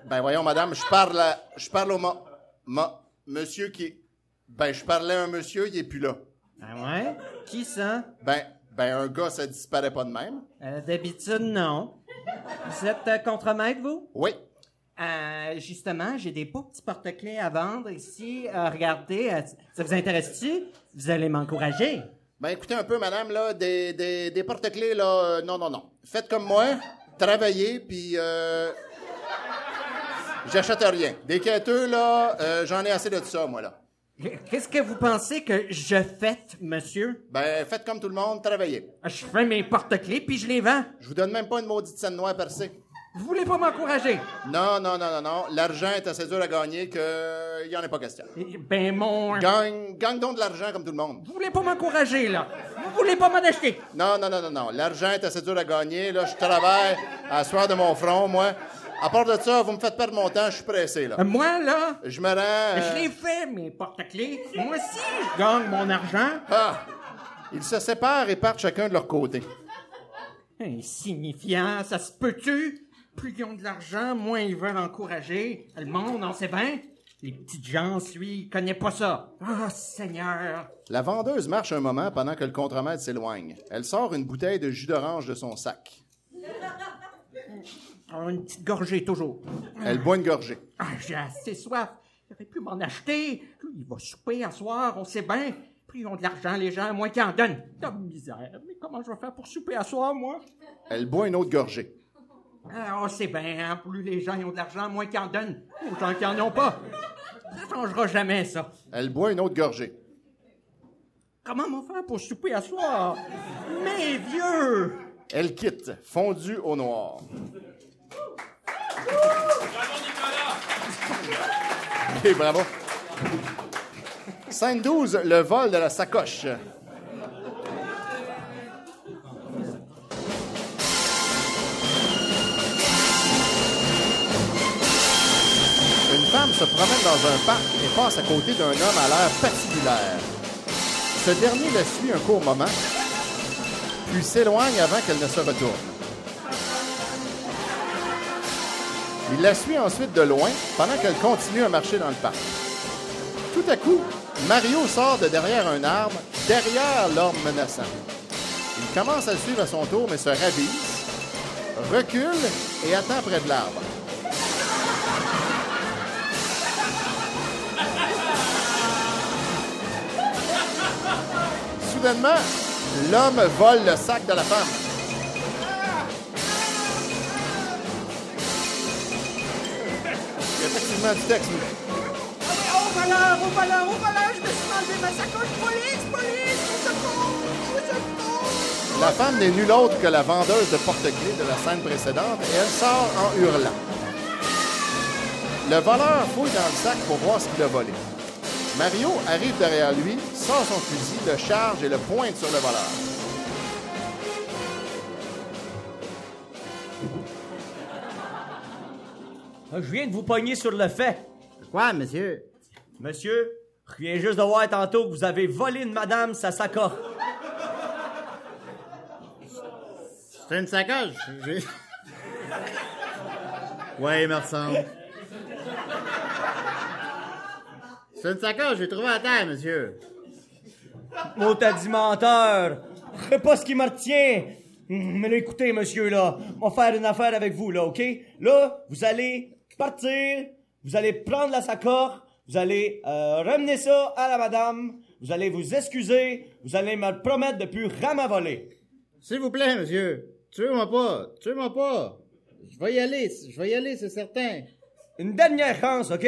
Ben voyons, madame, je parle, à- je parle au mo- mo- monsieur qui... Ben, je parlais à un monsieur, il est plus là. Ah ouais? Qui ça? Ben, ben un gars, ça disparaît pas de même. Euh, D'habitude, non. Vous êtes euh, contremaître, vous? Oui. Euh, justement, j'ai des beaux petits porte-clés à vendre ici. Euh, regardez, euh, ça vous intéresse-tu? Vous allez m'encourager. Ben écoutez un peu, madame, là, des, des, des porte-clés, là, non, non, non. Faites comme moi, travaillez, puis j'achète rien. Des quêteux, là, j'en ai assez de ça, moi, là. Qu'est-ce que vous pensez que je fais, monsieur? Ben, faites comme tout le monde, travaillez. Je fais mes porte-clés puis je les vends. Je vous donne même pas une maudite scène noire percée. Vous voulez pas m'encourager? Non, non, non, non, non. L'argent est assez dur à gagner que il y en a pas question. Ben, mon... Gagne, gagne donc de l'argent comme tout le monde. Vous voulez pas m'encourager, là? Vous voulez pas m'en acheter? Non, non, non, non, non. L'argent est assez dur à gagner. Là, je travaille à soir de mon front, moi. À part de ça, vous me faites perdre mon temps, je suis pressé, là. Euh, Moi, là, Je me rends... euh, je les fais, mes porte-clés. Moi aussi, je gagne mon argent. Ah! Ils se séparent et partent chacun de leur côté. Insignifiant, ça se peut-tu? Plus ils ont de l'argent, moins ils veulent encourager. Le monde, on sait bien. Les petites gens, lui, il connaît pas ça. Ah, Seigneur. La vendeuse marche un moment pendant que le contremaître s'éloigne. Elle sort une bouteille de jus d'orange de son sac. *laughs* Une petite gorgée, toujours. Elle boit une gorgée. Ah, j'ai assez soif. J'aurais pu m'en acheter. Il va souper à soir, on sait bien. Plus ils ont de l'argent, les gens, moins qu'ils en donnent. De misère. Mais comment je vais faire pour souper à soir, moi? Elle boit une autre gorgée. Ah, on sait bien, hein, plus les gens ils ont de l'argent, moins qu'ils en donnent. Aux gens qui en ont pas. Ça changera jamais, ça. Elle boit une autre gorgée. Comment on va faire pour souper à soir? Mais vieux! Elle quitte, fondue au noir. OK, bravo. Scène 12, le vol de la sacoche. Femme se promène dans un parc et passe à côté d'un homme à l'air patibulaire. Ce dernier la suit un court moment, puis s'éloigne avant qu'elle ne se retourne. Il la suit ensuite de loin pendant qu'elle continue à marcher dans le parc. Tout à coup, Mario sort de derrière un arbre, derrière l'homme menaçant. Il commence à le suivre à son tour, mais se ravise, recule et attend près de l'arbre. Soudainement, l'homme vole le sac de la femme. Il y a effectivement du texte. Oh voilà, oh voilà, oh voilà, je me suis enlevé ma sacoche. Police, police, au secours, au secours. La femme n'est nulle autre que la vendeuse de porte-clés de la scène précédente et elle sort en hurlant. Le voleur fouille dans le sac pour voir ce qu'il a volé. Mario arrive derrière lui, sort son fusil, le charge et le pointe sur le voleur. Ah, Je viens de vous pogner sur le fait. Quoi, monsieur? Monsieur, je viens juste de voir tantôt que vous avez volé une madame sa sacoche. C'est une sacoche. *laughs* Ouais, me ressemble. C'est une sacoche, j'ai trouvé à terre, monsieur. Mon t'as dit menteur. Pas ce qui me retient. Mais là, écoutez, monsieur, là, on va faire une affaire avec vous, là, OK? Là, vous allez partir, vous allez prendre la sacoche, vous allez euh, ramener ça à la madame, vous allez vous excuser, vous allez me promettre de plus rien voler. S'il vous plaît, monsieur. Tuez-moi pas. Tuez-moi pas. Je vais y aller. Je vais y aller, c'est certain. Une dernière chance, OK?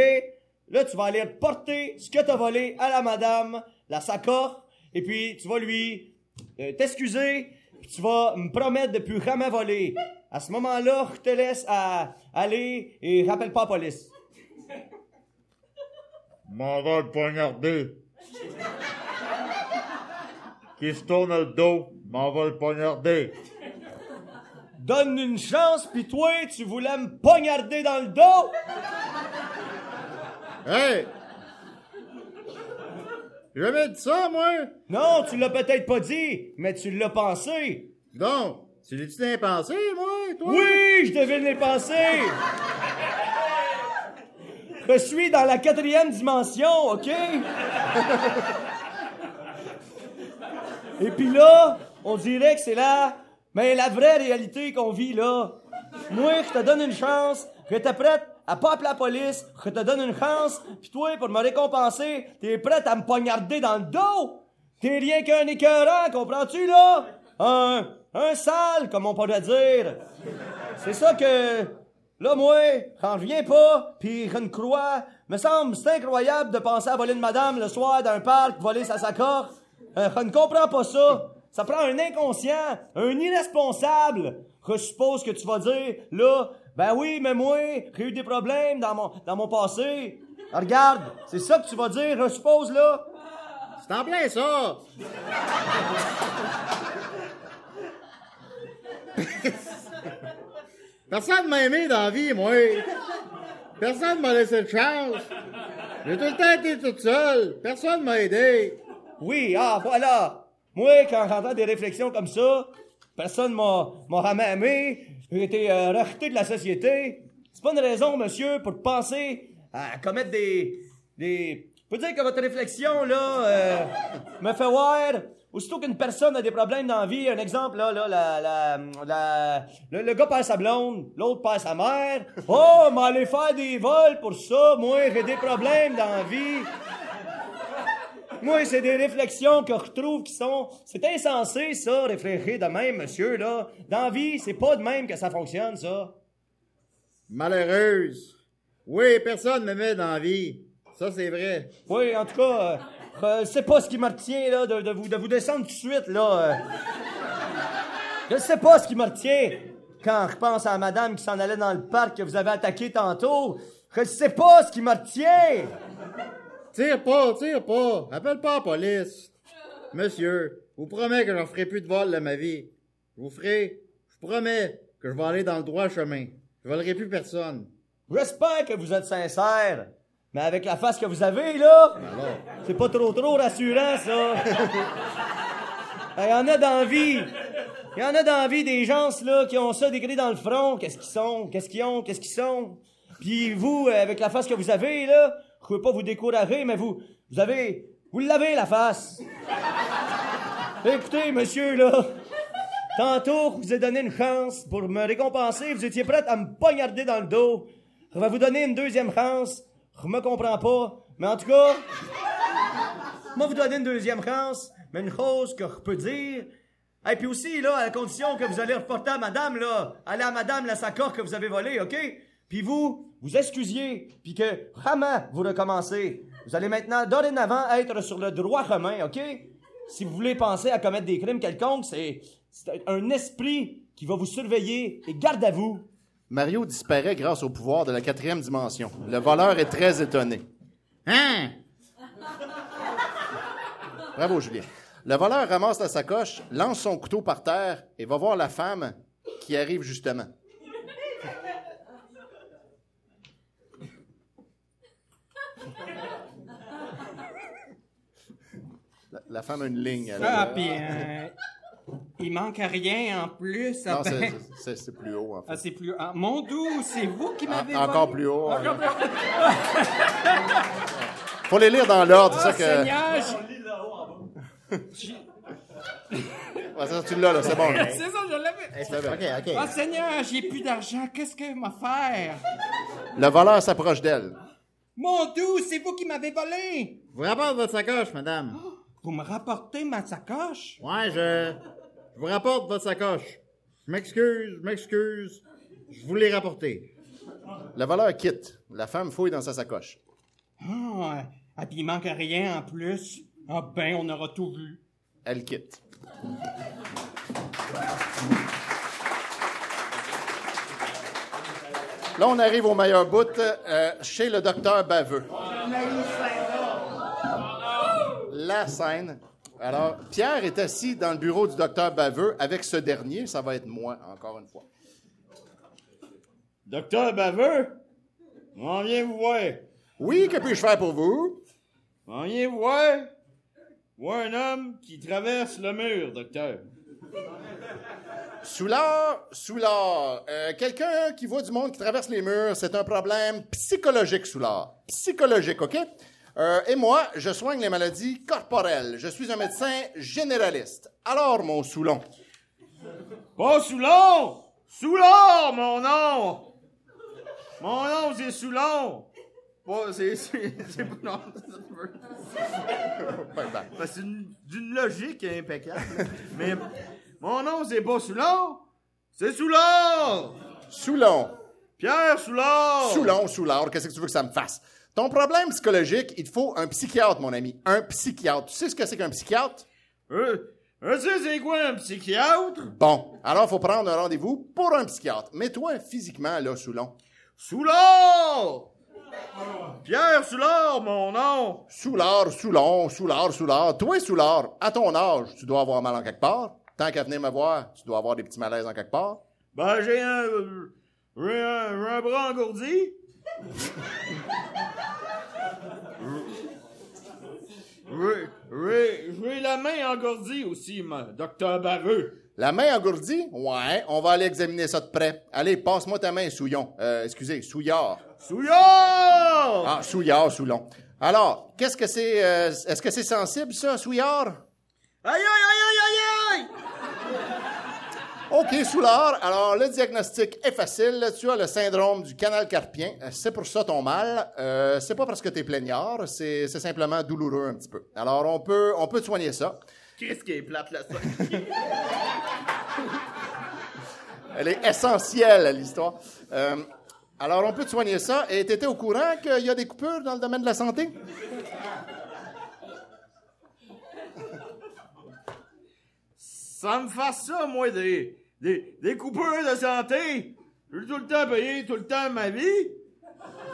Là, tu vas aller porter ce que t'as volé à la madame, la sacoche, et puis tu vas lui euh, t'excuser, puis tu vas me promettre de plus jamais voler. À ce moment-là, je te laisse à aller et rappelle pas la police. *laughs* M'en va le poignarder. qui se tourne le dos, m'en va le poignarder. Donne une chance, pis toi, tu voulais me poignarder dans le dos? Hey! J'ai jamais dit ça, moi! Non, tu l'as peut-être pas dit, mais tu l'as pensé. Donc, tu l'as-tu dans les pensées, moi, toi? Oui, je devine les pensées. Je suis dans la quatrième dimension, OK? Et puis là, on dirait que c'est là, mais la vraie réalité qu'on vit là. Moi, je te donne une chance, je t'es prête à pas appeler la police, je te donne une chance, puis toi, pour me récompenser, t'es prête à me poignarder dans le dos? T'es rien qu'un écœurant, comprends-tu, là? Un, un sale, comme on pourrait dire. C'est ça que, là, moi, j'en reviens pas, puis je ne crois, me semble, c'est incroyable de penser à voler une madame le soir d'un parc, voler sa sacoche. Euh, je ne comprends pas ça. Ça prend un inconscient, un irresponsable. Je suppose que tu vas dire, là, ben oui, mais moi, j'ai eu des problèmes dans mon, dans mon passé. Ah, Regarde, c'est ça que tu vas dire, je suppose, là? C'est en plein ça! Personne m'a aimé dans la vie, moi. Personne m'a laissé de chance. J'ai tout le temps été toute seule. Personne m'a aidé. Oui, ah, voilà. Moi, quand j'entends des réflexions comme ça, personne m'a, m'a j'ai été euh, rejeté de la société. C'est pas une raison, monsieur, pour penser à commettre des, des... Je dire que votre réflexion, là, euh, me fait voir, aussitôt qu'une personne a des problèmes dans la vie, un exemple, là, là, la, la, la- le, le gars perd sa blonde, l'autre perd sa mère. Oh, m'aller faire des vols pour ça, moi, j'ai des problèmes dans la vie. Moi, c'est des réflexions que je trouve qui sont. C'est insensé, ça, réfléchir de même, monsieur, là. Dans la vie, c'est pas de même que ça fonctionne, ça. Malheureuse. Oui, personne me met dans la vie. Ça, c'est vrai. Oui, en tout cas, euh, je sais pas ce qui me retient, là, de, de vous, de vous descendre tout de suite, là. euh. Je sais pas ce qui me retient quand je pense à la madame qui s'en allait dans le parc que vous avez attaqué tantôt. Je sais pas ce qui me retient. Tire pas, tire pas. Appelle pas la police. Monsieur, je vous promets que je ne ferai plus de vol de ma vie. Je vous ferai, je promets que je vais aller dans le droit chemin. Je volerai plus personne. J'espère que vous êtes sincère. Mais avec la face que vous avez, là, c'est pas trop trop rassurant, ça. *laughs* Il y en a dans la vie. Il y en a dans la vie des gens, là, qui ont ça décrit dans le front. Qu'est-ce qu'ils sont? Qu'est-ce qu'ils ont? Qu'est-ce qu'ils sont? Puis vous, euh, avec la face que vous avez, là, je veux pas vous décourager, mais vous, vous avez, vous l'avez, la face. Écoutez, monsieur, là, tantôt, je vous ai donné une chance pour me récompenser. Vous étiez prête à me poignarder dans le dos. Je vais vous donner une deuxième chance. Je me comprends pas. Mais en tout cas, moi, vous donner une deuxième chance. Mais une chose que je peux dire. Et puis aussi, là, à la condition que vous allez reporter à madame, là. Allez à madame la sacoche que vous avez volée, OK? Puis vous, vous excusiez. Puis que, vraiment, vous recommencez. Vous allez maintenant, dorénavant, être sur le droit chemin, OK? Si vous voulez penser à commettre des crimes quelconques, c'est c'est un esprit qui va vous surveiller et garde à vous. Mario disparaît grâce au pouvoir de la quatrième dimension. Le voleur est très étonné. Hein? *laughs* Bravo, Julien. Le voleur ramasse la sacoche, lance son couteau par terre et va voir la femme qui arrive justement. La, la femme a une ligne. elle. Ah, puis euh, il manque à rien en plus. Non, Ah, c'est- ben- plus haut, en fait. Ah, c'est plus. ah, mon doux, c'est vous qui m'avez. En- encore volé. plus haut, Encore hein. plus haut. Faut les lire dans l'ordre, c'est Ah, ça que. Seigneur, j'ai- Ouais, ça, tu l'as, là, c'est bon. là. c'est ça, je l'avais. OK, OK. Ah, Seigneur, j'ai plus d'argent. Qu'est-ce que m'a faire? Le voleur s'approche d'elle. Mon doux, c'est vous qui m'avez volé. Je vous rapporte votre sacoche, madame. Vous me rapportez ma sacoche? Ouais, je. Je vous rapporte votre sacoche. Je m'excuse, je m'excuse. Je vous l'ai rapporté. Le voleur quitte. La femme fouille dans sa sacoche. Ah, puis il manque à rien en plus. Ah ben, on aura tout vu. Elle quitte. Là, on arrive au meilleur bout, euh, chez le docteur Baveux. La scène. Alors, Pierre est assis dans le bureau du docteur Baveux avec ce dernier. Ça va être moi, encore une fois. Docteur Baveux, on vient vous voir. Oui, que puis-je faire pour vous? On vient vous voir. Voir un homme qui traverse le mur, docteur. Soulard, Soulard, euh, quelqu'un qui voit du monde qui traverse les murs, c'est un problème psychologique, Soulard. Psychologique, OK? Euh, et moi, je soigne les maladies corporelles. Je suis un médecin généraliste. Alors, mon Soulon. Pas Soulon! Soulard, mon nom! Mon nom, c'est Soulon! Pas, c'est, c'est, c'est pas, non, Ben, c'est une- d'une logique impeccable. Mais mon nom, c'est pas Soulon! C'est Soulard! Soulon. Pierre Soulard! Soulon, Soulard, qu'est-ce que tu veux que ça me fasse? Ton problème psychologique, il te faut un psychiatre, mon ami. Un psychiatre. Tu sais ce que c'est qu'un psychiatre? Euh, euh, tu sais, c'est quoi un psychiatre? Bon, alors faut prendre un rendez-vous pour un psychiatre. Mets-toi physiquement, là, Soulon. Soulard! Pierre Soulard, mon nom! Soulard, Soulon, Soulard, Soulard. Toi, Soulard, à ton âge, tu dois avoir mal en quelque part. Tant qu'à venir me voir, tu dois avoir des petits malaises en quelque part. Ben, j'ai un, euh, j'ai un, j'ai un bras engourdi. J'ai, j'ai, j'ai la main engourdie aussi, docteur Baveux. La main engourdie? Ouais, on va aller examiner ça de près. Allez, passe-moi ta main, Souillon. Euh, excusez, Souillard. Souillard! Ah, Souillard, Soulon. Alors, qu'est-ce que c'est... euh, Est-ce que c'est sensible, ça, Souillard? Aïe, aïe, aïe! OK, Soulard. Alors, le diagnostic est facile. Tu as le syndrome du canal carpien. Euh, C'est pour ça ton mal. Euh, c'est pas parce que t'es plaignard, c'est c'est simplement douloureux un petit peu. Alors, on peut, on peut te soigner ça. Qu'est-ce qui est plate, là, ça? *laughs* Elle est essentielle à l'histoire. Euh, alors, on peut te soigner ça. Et t'étais au courant qu'il y a des coupures dans le domaine de la santé? Ça me fasse ça, moi, des, des, des coupures de santé. Je vais tout le temps payer tout le temps ma vie.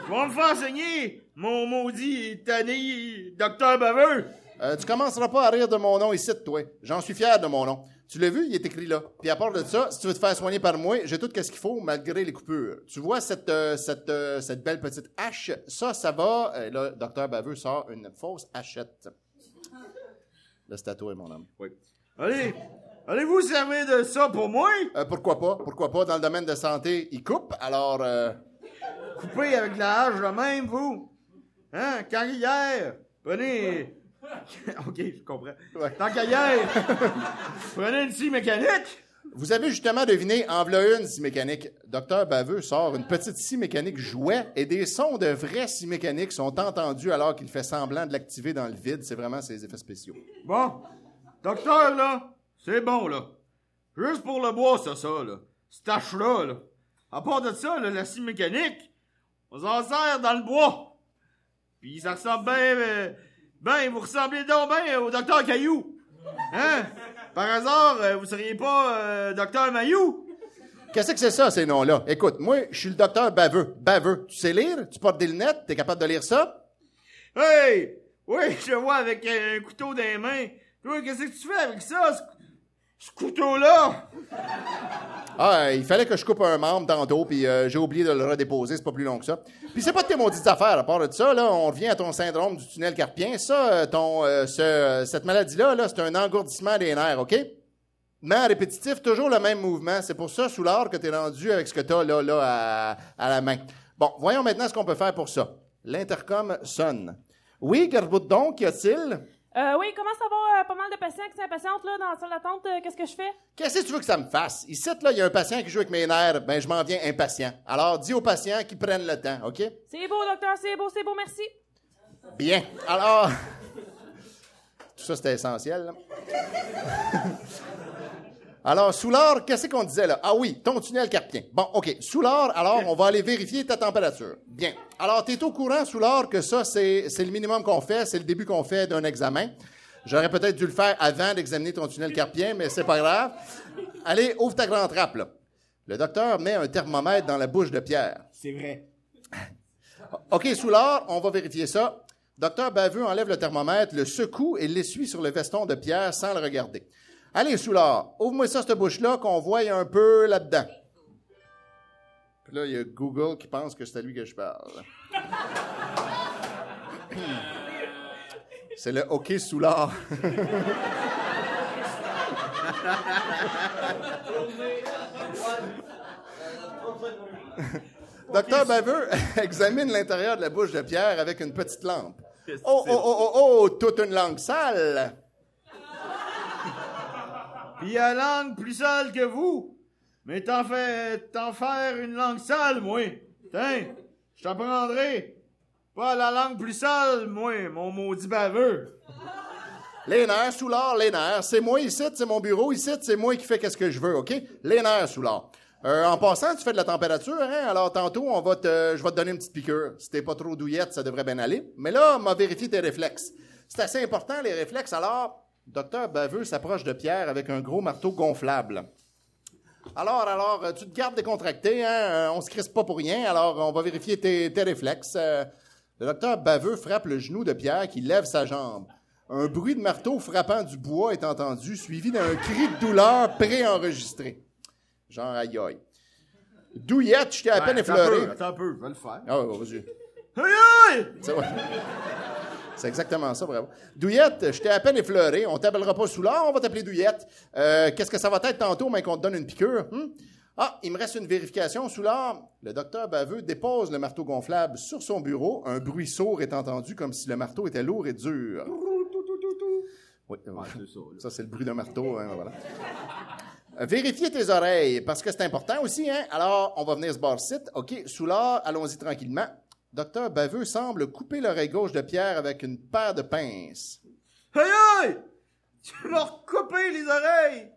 Je vais me faire enseigner mon maudit tanné docteur Baveux. Euh, tu commenceras pas à rire de mon nom ici, toi. J'en suis fier de mon nom. Tu l'as vu, il est écrit là. Puis à part de ça, si tu veux te faire soigner par moi, j'ai tout ce qu'il faut malgré les coupures. Tu vois cette, euh, cette, euh, cette belle petite hache? Ça, ça va. Euh, là, docteur Baveux sort une fausse hachette. Le statut est mon homme. Oui. Allez, allez-vous servir de ça pour moi? Euh, pourquoi pas? Pourquoi pas? Dans le domaine de santé, il coupe. Alors, euh, Coupez avec la hache de même, vous. Hein? Quand hier, prenez... *laughs* ok, je comprends. Tant qu'à hier, *laughs* prenez une scie mécanique. vous avez justement deviné, en v'là une scie mécanique. Docteur Baveux sort une petite scie mécanique jouet et des sons de vraie scie mécanique sont entendus alors qu'il fait semblant de l'activer dans le vide. C'est vraiment ses effets spéciaux. Bon, docteur, là, c'est bon, là. Juste pour le bois, ça, ça, là. Cette hache-là, là. À part de ça, là, la scie mécanique, on s'en sert dans le bois. Puis ça ressemble bien... euh, ben, vous ressemblez donc bien au docteur Caillou. Hein? Par hasard, euh, vous seriez pas euh, docteur Maillou? Qu'est-ce que c'est ça, ces noms-là? Écoute, moi, je suis le docteur Baveux. Baveux, tu sais lire? Tu portes des lunettes? T'es capable de lire ça? Hey! Oui, je vois avec un couteau dans les mains. Toi, qu'est-ce que tu fais avec ça, ce, ce couteau-là? Ah, il fallait que je coupe un membre tantôt, puis euh, j'ai oublié de le redéposer, c'est pas plus long que ça. Puis c'est pas de tes maudites affaires, à part de ça, là, on revient à ton syndrome du tunnel carpien. Ça, euh, ton, euh, ce- cette maladie-là, là, c'est un engourdissement des nerfs, OK? Mais répétitif, toujours le même mouvement. C'est pour ça, sous l'art, que t'es rendu avec ce que t'as là, là, à, à la main. Bon, voyons maintenant ce qu'on peut faire pour ça. L'intercom sonne. Oui, Gerbout donc, qu'y a-t-il? Euh, oui, comment ça va? Euh, pas mal de patients qui sont impatientes là, dans la salle d'attente. Euh, Qu'est-ce que je fais? Qu'est-ce que tu veux que ça me fasse? Ici, là, il y a un patient qui joue avec mes nerfs. Ben, je m'en viens impatient. Alors, dis aux patients qu'ils prennent le temps, OK? C'est beau, docteur, c'est beau, c'est beau, merci. Bien. Alors, *laughs* tout ça, c'était essentiel. là. *laughs* alors, Soulard, qu'est-ce qu'on disait là? Ah oui, ton tunnel carpien. Bon, OK. Soulard, alors, on va aller vérifier ta température. Bien. Alors, tu es au courant, Soulard, que ça, c'est le minimum qu'on fait, c'est le début qu'on fait d'un examen. J'aurais peut-être dû le faire avant d'examiner ton tunnel carpien, mais c'est pas grave. Allez, ouvre ta grande trappe, là. Le docteur met un thermomètre dans la bouche de Pierre. C'est vrai. *laughs* OK, Soulard, on va vérifier ça. Docteur Baveux enlève le thermomètre, le secoue et l'essuie sur le veston de Pierre sans le regarder. Allez, Soulard, ouvre-moi ça, cette bouche-là, qu'on voie un peu là-dedans. Puis là, il y a Google qui pense que c'est à lui que je parle. C'est le OK Soulard. Docteur Baveux *laughs* examine l'intérieur de la bouche de Pierre avec une petite lampe. Oh, oh, oh, oh, oh, toute une langue sale. Pis la langue plus sale que vous. Mais t'en fais, t'en faire une langue sale, moi. Tiens, je t'apprendrai. Pas la langue plus sale, moi, mon maudit baveux. Les nerfs, Soulard, les nerfs. C'est moi ici, c'est mon bureau ici, c'est moi qui fais qu'est-ce que je veux, OK? Les nerfs, Soulard. Euh, en passant, tu fais de la température, hein? Alors tantôt, on va te, je vais te donner une petite piqûre. Si t'es pas trop douillette, ça devrait bien aller. Mais là, on va vérifier tes réflexes. C'est assez important, les réflexes. Alors, docteur Baveux s'approche de Pierre avec un gros marteau gonflable. Alors, alors, euh, tu te gardes décontracté, hein? Euh, On se crispe pas pour rien, alors on va vérifier tes, tes réflexes. Euh, le docteur Baveux frappe le genou de Pierre qui lève sa jambe. Un bruit de marteau frappant du bois est entendu, suivi d'un cri de douleur préenregistré. Genre aïe aïe. Douillette, je t'ai à peine attends un effleuré. peu, Attends un peu, je vais le faire. Ah vas-y. Aïe aïe! C'est exactement ça, bravo. Douillette, je t'ai à peine effleuré. On t'appellera pas Soulard, on va t'appeler Douillette. Euh, Qu'est-ce que ça va être tantôt, mais qu'on te donne une piqûre? hum? Ah, il me reste une vérification, Soulard. Le docteur Baveux dépose le marteau gonflable sur son bureau. Un bruit sourd est entendu comme si le marteau était lourd et dur. Oui, euh, ça, c'est le bruit d'un marteau. hein, voilà. Vérifiez tes oreilles, parce que c'est important aussi. Hein? Alors, on va venir se barre site. OK, Soulard, allons-y tranquillement. Docteur Baveux semble couper l'oreille gauche de Pierre avec une paire de pinces. Aïe aïe! Tu m'as recoupé les oreilles!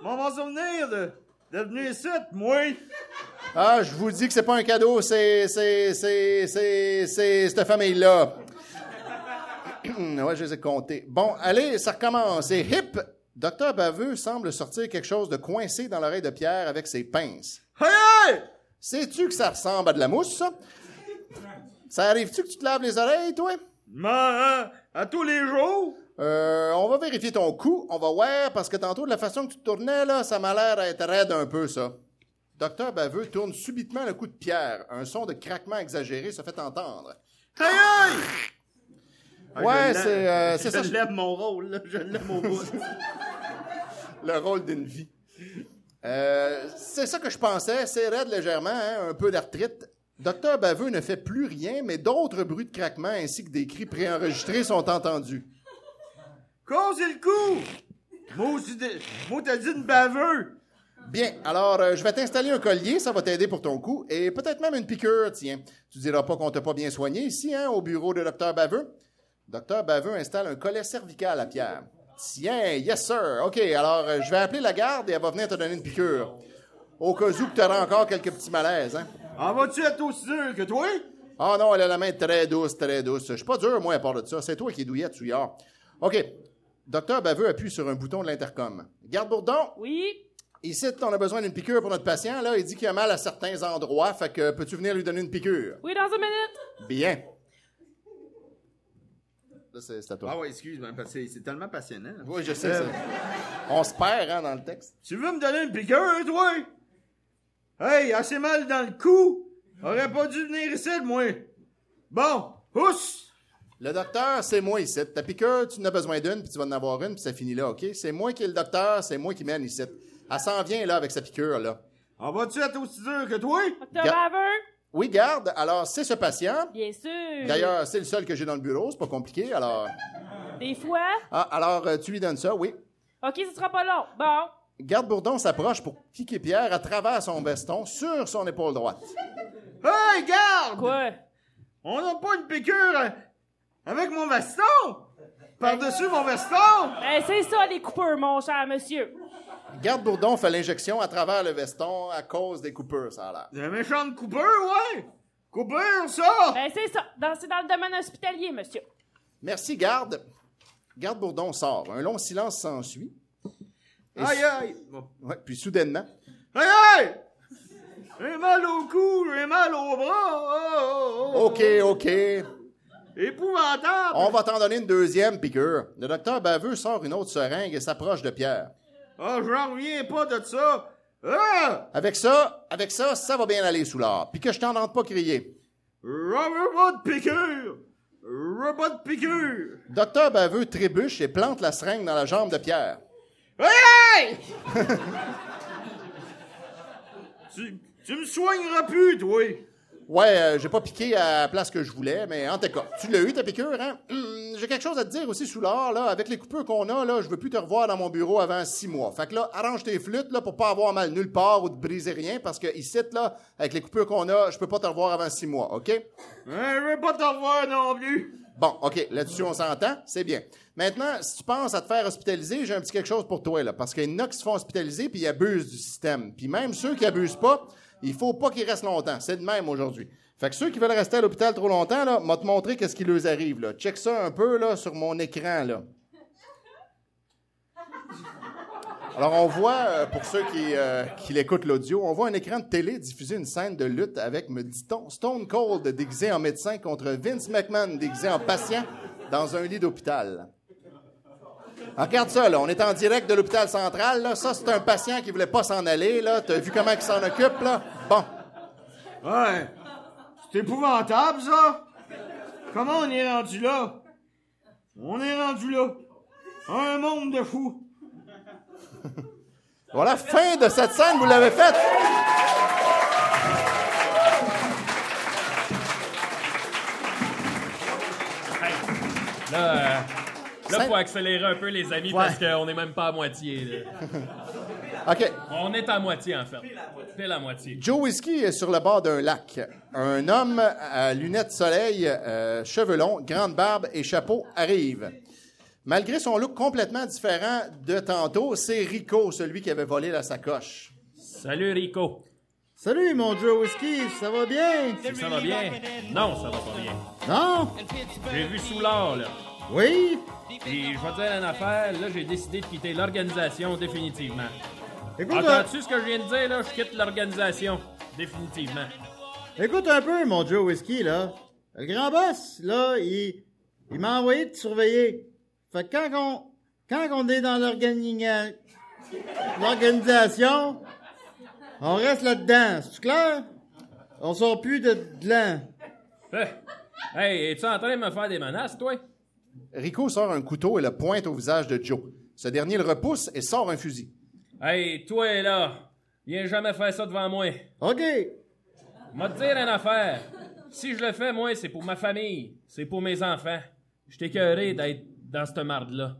M'en m'en souvenir de, de venir ici, moi! Ah, je vous dis que c'est pas un cadeau, c'est, c'est, c'est, c'est, c'est cette famille-là. *clears throat* ouais, je les ai comptés. Bon, allez, ça recommence. C'est hip. Docteur Baveux semble sortir quelque chose de coincé dans l'oreille de Pierre avec ses pinces. Aïe aïe! Sais-tu que ça ressemble à de la mousse, ça? Ça arrive-tu que tu te laves les oreilles, toi? Mais, hein, à tous les jours? Euh, on va vérifier ton cou. On va voir, parce que tantôt, de la façon que tu te tournais, là, ça m'a l'air d'être raide un peu, ça. Docteur Baveux tourne subitement le cou de Pierre. Un son de craquement exagéré se fait entendre. Aïe aïe! Ah, Ouais, c'est euh, ça. Je l'aime mon rôle, là. Je l'aime au bout. le rôle d'une vie. Euh, c'est ça que je pensais. C'est raide légèrement, hein, un peu d'arthrite. Docteur Baveux ne fait plus rien, mais d'autres bruits de craquement ainsi que des cris préenregistrés sont entendus. Causez le coup! Baveux! Bien, alors euh, je vais t'installer un collier, ça va t'aider pour ton cou, et peut-être même une piqûre, tiens. Tu diras pas qu'on t'a pas bien soigné ici, hein, au bureau de Docteur Baveux? Docteur Baveux installe un collet cervical à Pierre. Tiens, yes sir. OK, alors euh, je vais appeler la garde et elle va venir te donner une piqûre. Au cas où que tu auras encore quelques petits malaises, hein. En vas-tu être aussi dur que toi? Ah non, elle a la main très douce, très douce. Je suis pas dur, moi, à part de ça. C'est toi qui es douillette, souillard. OK. Docteur Baveux appuie sur un bouton de l'intercom. Garde Bourdon. Oui. Ici, on a besoin d'une piqûre pour notre patient. Là, il dit qu'il a mal à certains endroits. Fait que peux-tu venir lui donner une piqûre? Oui, dans une minute. Bien. Là, c'est c'est à toi. Ah ouais, excuse, moi parce que c'est- c'est tellement passionnant. Oui, je sais. ça. On se perd, hein, dans le texte. Tu veux me donner une piqûre, toi? Hey, assez mal dans le cou! Aurais pas dû venir ici, moi! Bon, pousse! Le docteur, c'est moi ici. Ta piqûre, tu en as besoin d'une, puis tu vas en avoir une, puis ça finit là, OK? C'est moi qui est le docteur, c'est moi qui mène ici. Elle s'en vient, là, avec sa piqûre, là. En vas-tu être aussi dur que toi? Docteur Ga-? Oui, garde. Alors, c'est ce patient. Bien sûr. D'ailleurs, c'est le seul que j'ai dans le bureau, c'est pas compliqué, alors... Des fois? Ah, alors, euh, tu lui donnes ça, oui. OK, ce sera pas long. Bon. Garde Bourdon s'approche pour piquer Pierre à travers son veston sur son épaule droite. Hey, garde! Quoi? On n'a pas une piqûre avec mon veston! Par-dessus mon veston! Ben, c'est ça, les coupeurs, mon cher monsieur. Garde Bourdon fait l'injection à travers le veston à cause des coupures, ça a l'air. C'est un méchant de coupeur, ouais! Coupeur, ça! Ben, c'est ça. Dans- C'est dans le domaine hospitalier, monsieur. Merci, garde. Garde Bourdon sort. Un long silence s'ensuit. Aïe, aïe! Bon. Ouais, puis soudainement, Aïe, aïe! J'ai mal au cou, j'ai mal au bras! Oh, oh, oh, OK, OK. Épouvantable! On va t'en donner une deuxième piqûre. Le docteur Baveux sort une autre seringue et s'approche de Pierre. Ah, j'en reviens pas de ça! Ah! Avec ça, avec ça, ça va bien aller, Soulard. Puis que je t'entende pas crier. Pas de piqûre! Pas de piqûre! Docteur Baveux trébuche et plante la seringue dans la jambe de Pierre. Hey! *laughs* tu, tu me soigneras plus, toi! Ouais, euh, j'ai pas piqué à la place que je voulais, mais en tout cas, tu l'as eu ta piqûre, hein? Hum, j'ai quelque chose à te dire aussi, Soulard, là. Avec les coupures qu'on a, là, je veux plus te revoir dans mon bureau avant six mois. Fait que là, arrange tes flûtes, là, pour pas avoir mal nulle part ou de briser rien, parce que ici, là, avec les coupures qu'on a, je peux pas te revoir avant six mois, OK? Hein, je veux pas te revoir non plus! Bon, OK, là-dessus, on s'entend, c'est bien. Maintenant, si tu penses à te faire hospitaliser, j'ai un petit quelque chose pour toi, là, parce qu'il y en a qui se font hospitaliser puis ils abusent du système. Puis même ceux qui abusent pas, il faut pas qu'ils restent longtemps. C'est de même aujourd'hui. Fait que ceux qui veulent rester à l'hôpital trop longtemps, là, m'a te montrer qu'est-ce qui leur arrive, là. Check ça un peu, là, sur mon écran, là. Alors, on voit, euh, pour ceux qui, euh, qui l'écoutent l'audio, on voit un écran de télé diffuser une scène de lutte avec, me dit-on, Stone Cold déguisé en médecin contre Vince McMahon déguisé en patient dans un lit d'hôpital. Alors, regarde ça, là. On est en direct de l'hôpital central, là. Ça, c'est un patient qui voulait pas s'en aller, là. T'as vu comment il s'en occupe, là? Bon. Ouais. C'est épouvantable, ça! Comment on est rendu là? On est rendu là. Un monde de fous. *laughs* Voilà, fin de cette scène, vous l'avez faite. Là, euh, là, faut accélérer un peu, les amis, parce qu'on est même pas à moitié. là. *laughs* OK. On est à moitié, en fait. Pile à moitié. Joe Whiskey est sur le bord d'un lac. Un homme à lunettes soleil, euh, cheveux longs, grande barbe et chapeau arrive. Malgré son look complètement différent de tantôt, c'est Rico, celui qui avait volé la sacoche. Salut, Rico. Salut, mon Joe Whiskey, ça va bien? Ça va bien? Non, ça va pas bien. Non? J'ai vu Soulard, là. Oui? Puis, je vais te dire une affaire, là, j'ai décidé de quitter l'organisation définitivement. Écoute, euh, Entends-tu ce que je viens de dire, là? Je quitte l'organisation. Définitivement. écoute un peu, mon Joe Whiskey, là. Le grand boss, là, il, il m'a envoyé de te surveiller. Fait que quand on, quand on est dans l'organi- l'organisation, on reste là-dedans. C'est clair? On sort plus de, de là. Eh, Hey, es-tu en train de me faire des menaces, toi? Rico sort un couteau et le pointe au visage de Joe. Ce dernier le repousse et sort un fusil. Hey, toi, là, viens jamais faire ça devant moi. OK. M'a te dire une affaire. Si je le fais, moi, c'est pour ma famille. C'est pour mes enfants. Je t'écœuré d'être dans cette marde-là.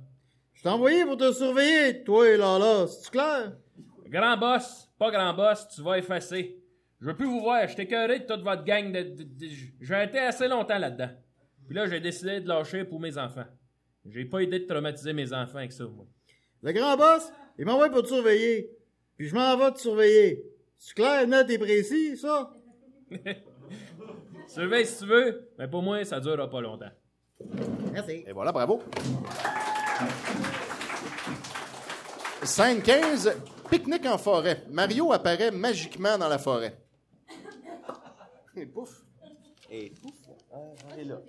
Je t'ai envoyé pour te surveiller, toi, là, là. C'est clair? Grand boss, pas grand boss, tu vas effacer. Je veux plus vous voir. Je t'écœuré de toute votre gang de... de- de- J'ai été assez longtemps là-dedans. Puis là, j'ai décidé de lâcher pour mes enfants. J'ai pas idée de traumatiser mes enfants avec ça, moi. Le grand boss, il m'envoie pour te surveiller. Puis je m'en vais te surveiller. C'est clair, net et précis, ça? *laughs* Surveille si tu veux, mais pour moi, ça durera pas longtemps. Merci. Et voilà, bravo. Scène 15, pique-nique en forêt. Mario apparaît magiquement dans la forêt. *laughs* Et pouf. Et pouf, elle est là.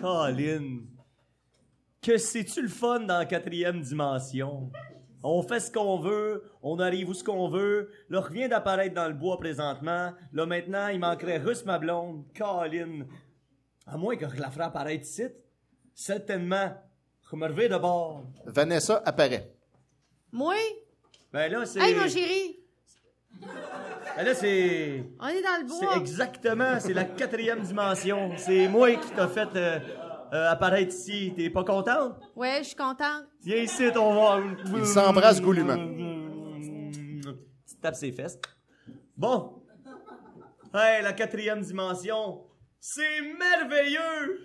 Colin, que c'est-tu le fun dans la quatrième dimension? On fait ce qu'on veut, on arrive où ce qu'on veut. Là, revient d'apparaître dans le bois présentement. Là, maintenant, il manquerait Russe, ma blonde. Colin. À moins que je la ferai apparaître ici. Certainement. Je me reviens de bord. Vanessa apparaît. Moi? Ben là, c'est... Hey, mon chéri! Ben là, c'est... On est dans le C'est bois. exactement, c'est la quatrième dimension. C'est moi qui t'ai fait euh, euh, apparaître ici. T'es pas contente? Ouais, je suis contente. Viens ici, on va. Ils s'embrassent goulûment. Tu tapes ses fesses. Bon. Hey, la quatrième dimension. C'est merveilleux!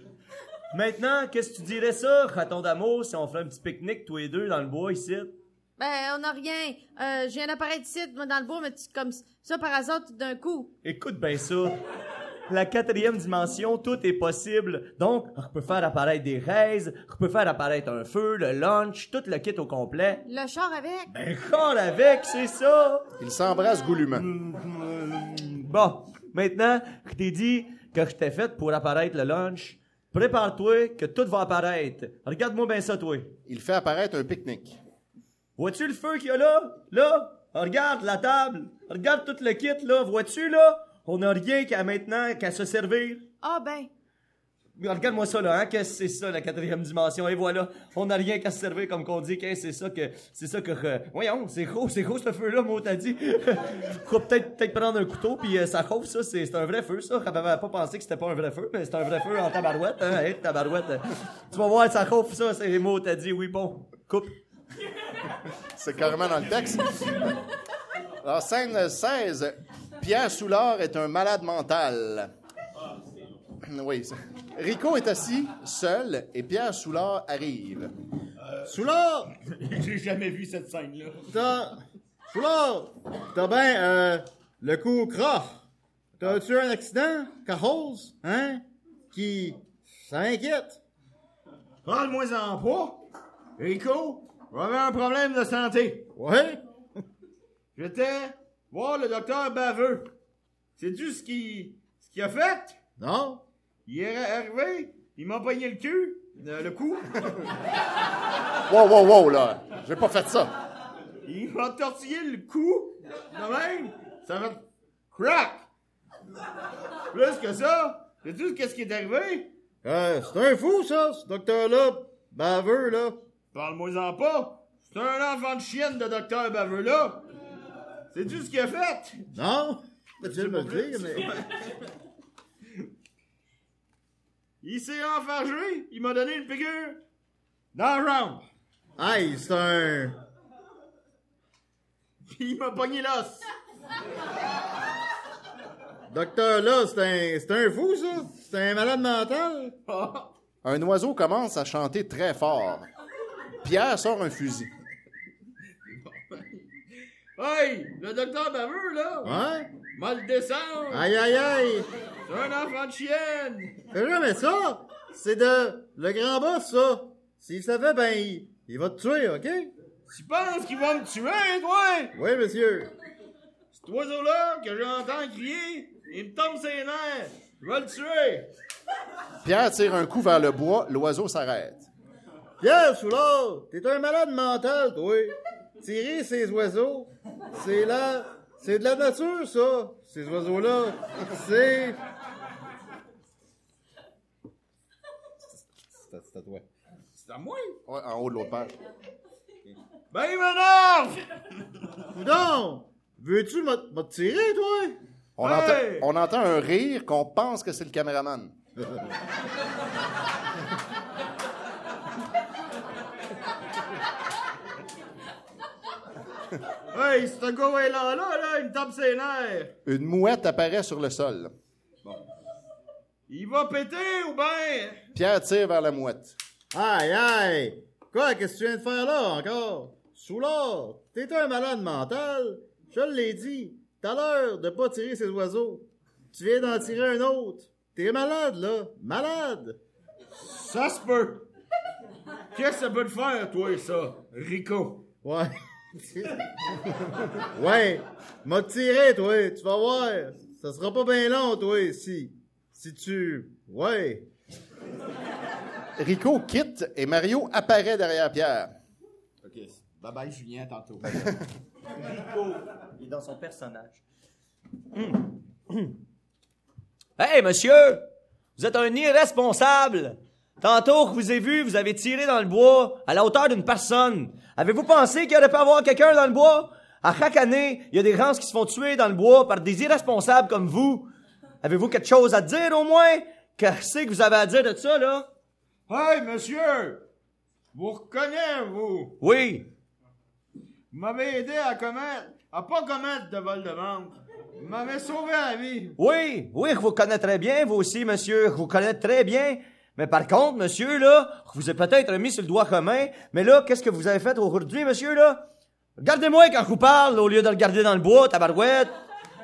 Maintenant, qu'est-ce que tu dirais ça, raton d'amour, si on ferait un petit pique-nique tous les deux dans le bois ici? Ben, on n'a rien. Euh, je viens d'apparaître ici, moi, dans le bois, mais tu- comme ça par hasard, tout d'un coup. Écoute bien ça. La quatrième dimension, tout est possible. Donc, on peut faire apparaître des raises, on peut faire apparaître un feu, le lunch, tout le kit au complet. Le char avec. Ben, corps avec, c'est ça! Ils s'embrassent goulûment. Bon. maintenant que t'ai dit que je t'ai fait pour apparaître le lunch, prépare-toi que tout va apparaître. Regarde-moi bien ça, toi. Il fait apparaître un pique-nique. Vois-tu le feu qu'il y a là? Là? Regarde la table. Regarde tout le kit, là. Vois-tu, là? On n'a rien qu'à maintenant qu'à se servir. Ah ben, Regarde-moi ça, là, hein? Qu'est-ce que c'est ça, la quatrième dimension? Et voilà. On n'a rien qu'à se servir, comme qu'on dit. Qu'est-ce que c'est ça que. C'est ça que. euh, voyons, c'est gros, c'est gros, ce feu-là, moi, t'as dit. *laughs* Faut peut-être peut prendre un couteau, puis euh, ça chauffe, ça. C'est c'est un vrai feu, ça. J'avais pas pensé que c'était pas un vrai feu, mais c'est un vrai feu en tabarouette, hein? Hey, tabarouette. euh, Tu vas voir, ça chauffe, ça. C'est mots, t'as dit. Oui, bon. Coupe. C'est carrément dans le texte. Alors, scène 16. Pierre Soulard est un malade mental. Oui. c'est- Rico est assis, seul, et Pierre Soulard arrive. Soulard! J'ai jamais vu cette scène-là. T'as. Soulard! T'as bien, euh, le coup croche. T'as-tu un accident? Carros? Hein? Qui. Ça inquiète? Parle-moi en pas. Rico, j'avais un problème de santé. Ouais? J'étais voir le docteur Baveux. Sais-tu ce qu'il ce qu'il a fait? Non? Il est arrivé, il m'a pogné le cul, euh, le cou. *laughs* Wow, wow, wow, là. J'ai pas fait ça. Il m'a tortillé le cou, de même. Ça fait crack. Plus que ça, sais-tu qu'est-ce qui est arrivé? Euh, c'est un fou, ça, ce docteur-là. Baveux, là. Parle-moi-en pas. C'est un enfant de chienne de docteur Baveux là. Sais-tu ce qu'il a fait? Non? Peux-tu me le dire, mais. *laughs* Il s'est enfargé, il m'a donné une figure dans la jambe. Aïe, c'est un. *laughs* Puis il m'a pogné l'os. Docteur, là, c'est un. C'est un fou, ça? C'est un malade mental? Un oiseau commence à chanter très fort. Pierre sort un fusil. Hey, le docteur Baveux, là, Ouais? m'a le descendre. Aïe, aïe, aïe! C'est un enfant de chienne. Fais jamais ça! C'est de. Le grand boss, ça! S'il savait, ben, il, il va te tuer, OK? Tu penses qu'il va me tuer, toi? Oui, monsieur. Cet oiseau-là que j'entends crier, il me tombe ses nerfs. Je vais le tuer. Pierre tire un coup vers le bois, l'oiseau s'arrête. Pierre Soulard, t'es un malade mental, toi. Tirer ces oiseaux, c'est là. C'est de la nature, ça, ces oiseaux-là. C'est. C'est à toi. C'est à moi? Ouais, en haut de l'autre page. Ben, il m'énerve! Coudon! Veux-tu me me tirer, toi? On, Hey! entend, on entend un rire qu'on pense que c'est le caméraman. *laughs* Hey, ce gars-là, là, là, il me tape ses nerfs. Une mouette apparaît sur le sol. Il va péter ou ben? Pierre tire vers la mouette. Aïe, aïe! Quoi, qu'est-ce que tu viens de faire là, encore? Soulard, t'es un malade mental. Je l'ai dit. T'as l'heure de pas tirer ces oiseaux. Tu viens d'en tirer un autre. T'es malade, là. Malade! Ça se peut. Qu'est-ce que ça peut te faire, toi, ça, Rico? Ouais. *laughs* ouais. M'a tiré, toi. Tu vas voir. Ça sera pas bien long, toi, si. Si tu. Ouais. Rico quitte et Mario apparaît derrière Pierre. OK. Bye bye, Julien, tantôt. *laughs* Rico, il est dans son personnage. Hey, monsieur! Vous êtes un irresponsable! Tantôt que vous ai vu, vous avez tiré dans le bois à la hauteur d'une personne. Avez-vous pensé qu'il aurait pu avoir quelqu'un dans le bois? À chaque année, il y a des gens qui se font tuer dans le bois par des irresponsables comme vous. Avez-vous quelque chose à dire au moins? Qu'est-ce que vous avez à dire de ça, là? Hey, monsieur! Vous reconnaissez, vous? Oui. Vous m'avez aidé à commettre, à pas commettre de vol de banque. Vous m'avez sauvé la vie. Oui, oui, je vous connais très bien, vous aussi, monsieur. Je vous connais très bien. Mais par contre, monsieur, là, vous ai peut-être mis sur le doigt commun, mais là, qu'est-ce que vous avez fait aujourd'hui, monsieur, là? Regardez-moi quand je vous parle, au lieu de regarder dans le bois, tabarouette.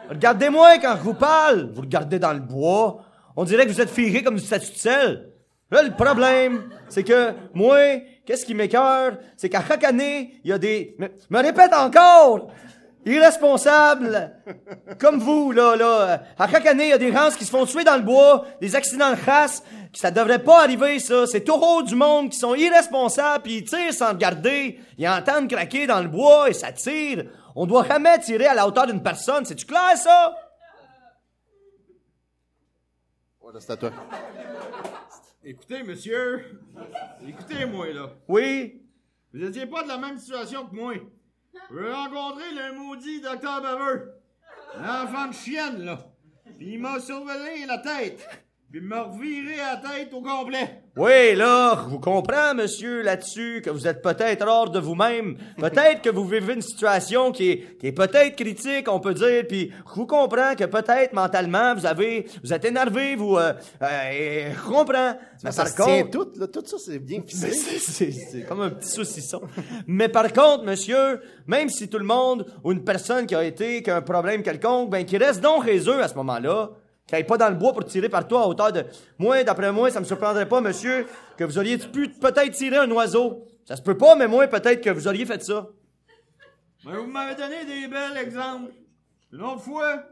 Regardez-moi quand je vous parle. Vous regardez dans le bois. On dirait que vous êtes firé comme du statut de sel. Là, le problème, c'est que, moi, qu'est-ce qui m'écœure, c'est qu'à chaque année, il y a des... Me répète encore! Irresponsables, comme vous, là, là. À chaque année, il y a des gens qui se font tuer dans le bois, des accidents de chasse. Ça devrait pas arriver, ça. C'est taureaux du monde qui sont irresponsables, puis ils tirent sans regarder. Ils entendent craquer dans le bois et ça tire. On doit jamais tirer à la hauteur d'une personne. C'est-tu clair, ça? Voilà, c'est à toi. Écoutez, monsieur. Écoutez-moi, là. Oui? Vous étiez pas de la même situation que moi. J'ai rencontré le maudit docteur Baveux. L'enfant de chienne, là. Puis il m'a surveillé la tête. Puis il m'a reviré la tête au complet. Oui, là, je vous comprends, monsieur, là-dessus, que vous êtes peut-être hors de vous-même. Peut-être que vous vivez une situation qui est, qui est peut-être critique, on peut dire, puis je vous comprends que peut-être mentalement, vous avez, vous êtes énervé, vous, euh, euh, et je comprends. Mais Ça par se tient contre, tout, là. Tout ça, c'est bien *laughs* Mais ficelé. c'est- c'est c'est comme un petit saucisson. Mais par contre, monsieur, même si tout le monde ou une personne qui a été, qui a un problème quelconque, ben, qui reste donc chez eux à ce moment-là, qui aille pas dans le bois pour tirer partout à hauteur de... Moi, d'après moi, ça me surprendrait pas, monsieur, que vous auriez pu peut-être tirer un oiseau. Ça se peut pas, mais moi, peut-être que vous auriez fait ça. Mais vous m'avez donné des bels exemples. Une autre fois,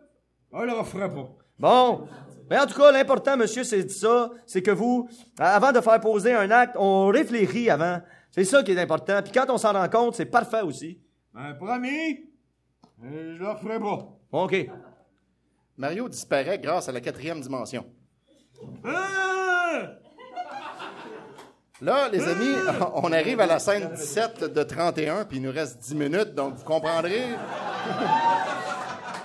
on le refera pas. Bon. Mais en tout cas, l'important, monsieur, c'est ça, c'est que vous, avant de faire poser un acte, on réfléchit avant. C'est ça qui est important. Puis quand on s'en rend compte, c'est parfait aussi. Ben, promis, je le referai pas. OK. Mario disparaît grâce à la quatrième dimension. Ah! Là, les amis, *laughs* on arrive à la scène 17 de 31, puis il nous reste 10 minutes, donc vous comprendrez. *laughs*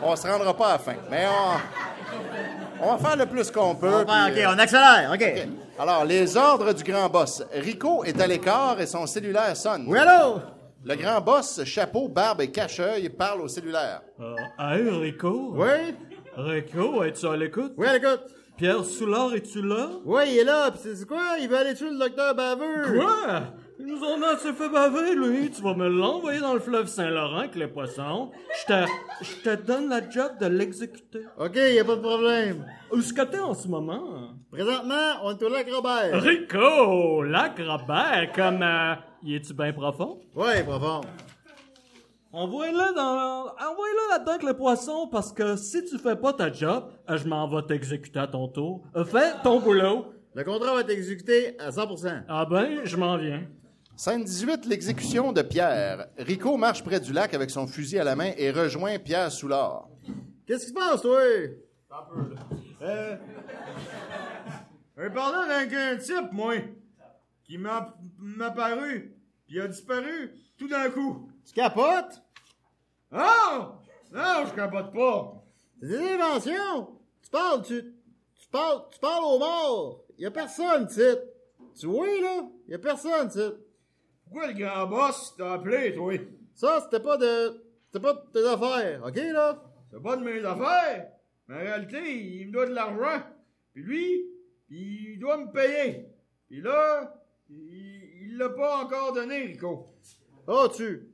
on se rendra pas à la fin. Mais on, on va faire le plus qu'on peut. On va faire- puis, OK, on accélère, OK. Alors, les ordres du grand boss. Rico est à l'écart et son cellulaire sonne. Oui, allô? Le grand boss, chapeau, barbe et cache-œil, parle au cellulaire. Euh, hey, Rico? Oui? Rico, es-tu à l'écoute? Oui, à l'écoute. Pierre Soulard, es-tu là? Oui, il est là, pis c'est quoi? Il veut aller tuer le docteur Baveux. Quoi? Il nous en a assez fait baver, lui. Tu vas me l'envoyer dans le fleuve Saint-Laurent avec les poissons. Je te, je te donne la job de l'exécuter. OK, y a pas de problème. Où est-ce que t'es en ce moment? Présentement, on est au lac Robert. Rico, lac Robert, comme... Euh, y es-tu bien profond? Oui, profond. Envoie-le dans... Envoie-le là-dedans avec les poissons, parce que si tu fais pas ta job, euh, je m'en vais t'exécuter à ton tour. Euh, Fais ton boulot. Le contrat va être exécuté à 100%. Ah ben, je m'en viens. Scène 18, l'exécution de Pierre. Rico marche près du lac avec son fusil à la main et rejoint Pierre Soulard. Qu'est-ce qui se passe, toi? Euh. Je parlais avec un type, moi, qui m'a m'a paru, puis il a disparu tout d'un coup. Tu capotes? Non! Non, je capote pas. C'est des inventions. Tu parles, tu, tu parles, tu parles aux morts. Y a personne, titre. Tu vois, là? Y a personne, titre. Pourquoi le grand boss t'a appelé, toi? Ça, c'était pas de, c'était pas de tes affaires, OK, là? C'est pas de mes affaires. Mais en réalité, il me doit de l'argent. Puis lui, il doit me payer. Puis là, il il l'a pas encore donné, Rico. Oh, tu,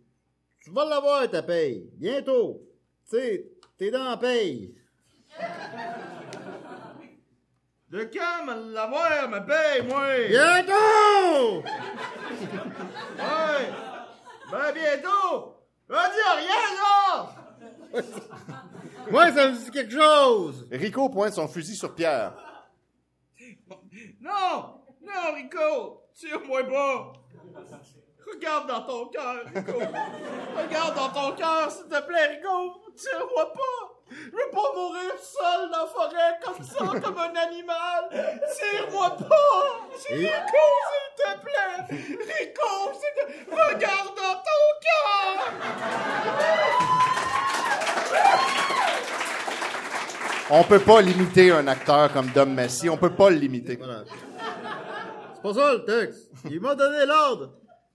tu vas l'avoir, ta paye. Bientôt. Tu sais, t'es dans la paye. De quand me l'avoir, me paye, moi? Bientôt! Ouais! Ben, bientôt! Va dire rien, là! *laughs* Moi, ça me dit quelque chose. Rico pointe son fusil sur Pierre. Non! Non, Rico! Tire-moi pas! Regarde dans ton cœur, Rico! *laughs* Regarde dans ton cœur, s'il te plaît, Rico! Tire-moi pas! Je veux pas mourir seul dans la forêt comme ça, *laughs* comme un animal! Tire-moi pas! Rico, s'il te plaît! Rico, s'il te... Regarde dans ton cœur! On peut pas limiter un acteur comme Dom Messi. On peut pas le limiter. Voilà. C'est pas ça le texte. Il m'a donné l'ordre.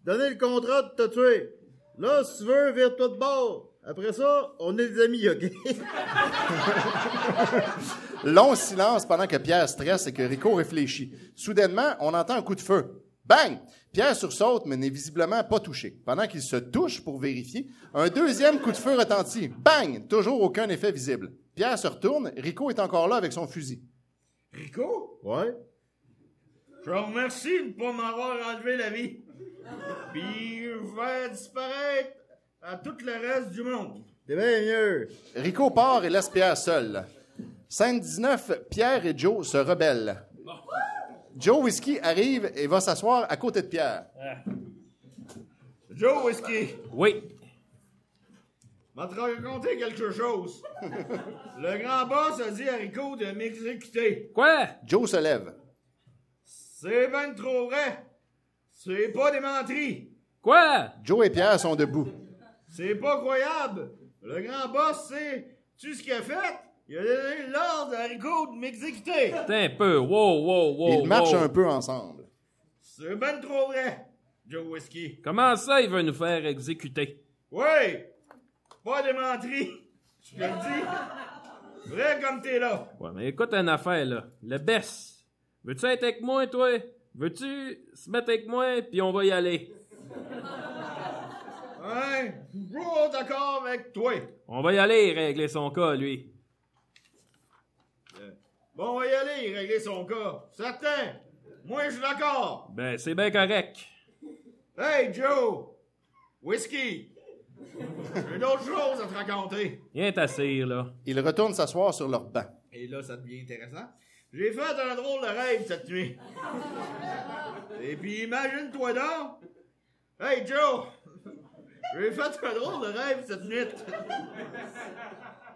Donné le contrat de te tuer. Là, si tu veux, vire-toi de bord. Après ça, on est des amis, OK? *laughs* Long silence pendant que Pierre stresse et que Rico réfléchit. Soudainement, on entend un coup de feu. Bang! Pierre sursaute, mais n'est visiblement pas touché. Pendant qu'il se touche pour vérifier, un deuxième coup de feu retentit. Bang! Toujours aucun effet visible. Pierre se retourne. Rico est encore là avec son fusil. Rico? Ouais? Je te remercie de ne pas m'avoir enlevé la vie. Puis vais disparaître à tout le reste du monde. C'est bien mieux. Rico part et laisse Pierre seul. Scène 19, Pierre et Joe se rebellent. Joe Whisky arrive et va s'asseoir à côté de Pierre. Joe Whisky, Oui. va te raconter quelque chose. Le grand boss a dit à Rico de m'exécuter. Quoi? Joe se lève. C'est ben trop vrai. C'est pas des menteries. Quoi? Joe et Pierre sont debout. C'est pas croyable. Le grand boss sait tu ce qu'il a fait? Il a donné l'ordre à Rico de m'exécuter. Attends un peu. Wow, wow, wow. Ils marchent wow. un peu ensemble. C'est ben trop vrai. Joe Whisky. Comment ça, il veut nous faire exécuter? Oui! Pas des menteries. Je te le dis. Vrai comme t'es là. Ouais, mais écoute une affaire, là. Le best. Veux-tu être avec moi, toi? Veux-tu se mettre avec moi, puis on va y aller? Hein? Gros d'accord avec toi. On va y aller régler son cas, lui. Bon, on va y aller, régler son cas. Certain. Moi, je suis d'accord. Ben, c'est bien correct. Hey, Joe! Whisky! J'ai d'autres choses à te raconter. Viens t'asseoir, là. Ils retournent s'asseoir sur leur banc. Et là, ça devient intéressant. J'ai fait un drôle de rêve cette nuit. Et puis, imagine-toi donc. Hey, Joe! J'ai fait un drôle de rêve cette nuit.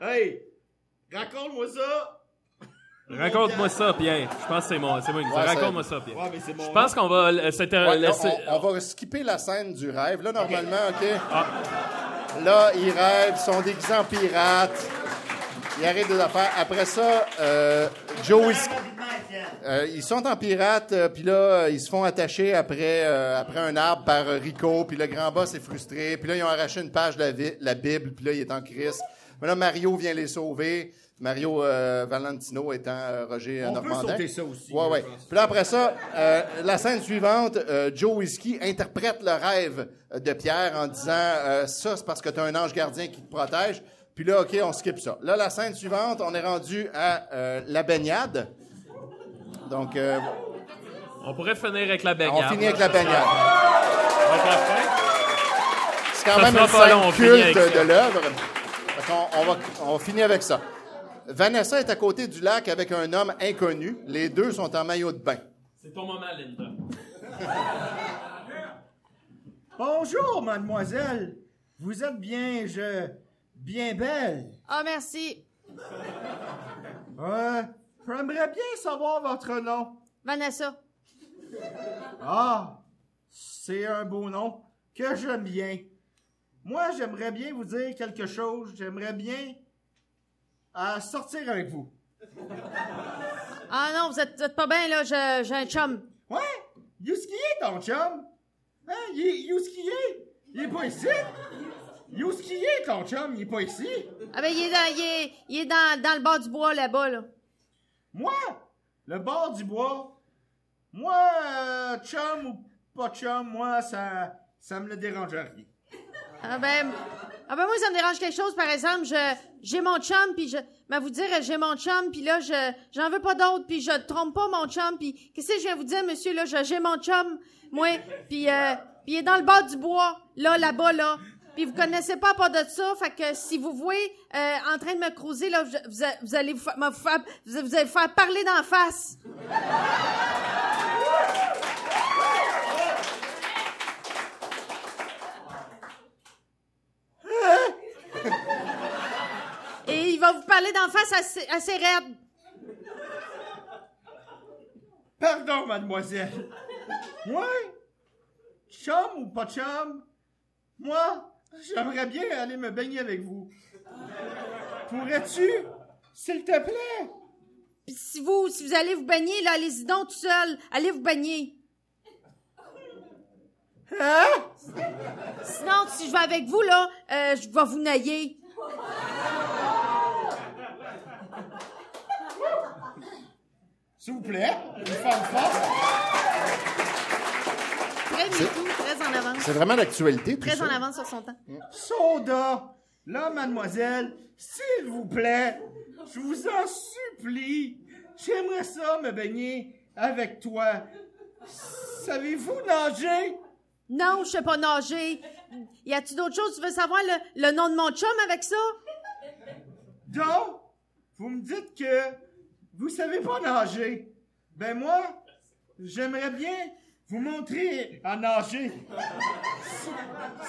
Hey! Raconte-moi ça. Raconte-moi ça, Pierre. Je pense que c'est moi. C'est moi qui dis ça. Ouais, Raconte-moi ça, Pierre. Ouais, mais Je pense qu'on va euh, Ouais, laisser- on, on va skipper la scène du rêve. Là, normalement, OK? Là, ils rêvent, ils sont déguisés en pirates. Ils arrêtent des affaires. Après ça, euh, Joe Whisky... Euh, ils sont en pirate, euh, puis là, ils se font attacher après, euh, après un arbre par Rico, puis le grand boss est frustré, puis là, ils ont arraché une page de la, Bible, puis là, il est en crise. Mais là, Mario vient les sauver. Mario euh, Valentino étant Roger On peut Normandin. sauter ça aussi, Ouais, ouais. Puis là, après ça, euh, la scène suivante, euh, Joe Whisky interprète le rêve de Pierre en disant euh, Ça, c'est parce que tu as un ange gardien qui te protège. Puis là, OK, on skip ça. Là, la scène suivante, on est rendu à euh, la baignade. Donc, euh, On pourrait finir avec la baignade. on finit avec la baignade. Avec la fin? C'est quand Ça même une long, on scène finit culte de l'œuvre. Qu'on- On, va, on finit avec ça. Vanessa est à côté du lac avec un homme inconnu. Les deux sont en maillot de bain. C'est ton moment, Linda. Bonjour, mademoiselle. Vous êtes bien, je. Bien belle. Ah, merci. Euh, j'aimerais bien savoir votre nom. Vanessa. Ah, c'est un beau nom que j'aime bien. Moi, j'aimerais bien vous dire quelque chose. J'aimerais bien euh, sortir avec vous. Ah non, vous êtes, vous êtes pas bien, là. Je- J'ai un chum. Ouais? Yuski est ton chum? Hein? Yuski est? Il est pas ici? Yuski est ton chum? Il est pas ici? Ah ben, il est dans, il est, il est dans, dans le bas du bois, là-bas, là. Moi? Le bord du bois? Moi, euh, chum ou pas chum, moi, ça, ça me le dérange rien. Ah ben, ah ben moi, ça me dérange quelque chose, par exemple, je, j'ai mon chum, puis je, mais vous dire, j'ai mon chum, puis là, je, j'en veux pas d'autre, puis je trompe pas mon chum, puis qu'est-ce que je viens vous dire, monsieur, là, je- j'ai mon chum, moi, puis euh, puis il est dans le bas du bois, là, là-bas, là, puis vous connaissez pas part de ça, fait que si vous voyez euh, en train de me croiser, là, vous, allez vous allez faire parler d'en face. Et il va vous parler d'en face assez, assez raide. Pardon, mademoiselle. Moi? Chum ou pas chum? Moi, j'aimerais bien aller me baigner avec vous. Pourrais-tu? S'il te plaît? Puis si vous, si vous allez vous baigner, là, allez-y donc tout seul. Allez vous baigner. Hein? Sinon, si je vais avec vous, là, euh, je vais vous nailler. S'il vous plaît, une femme forte. Très C'est- tout, très en avance. C'est vraiment l'actualité, Très en avance sur son temps. Soda! Là, mademoiselle, s'il vous plaît, je vous en supplie, j'aimerais ça me baigner avec toi. Savez-vous nager? Non, je sais pas nager. Y a-tu d'autres choses? Tu veux savoir le, le nom de mon chum avec ça? Donc, vous me dites que vous savez pas nager. Ben moi, j'aimerais bien vous montrer à nager.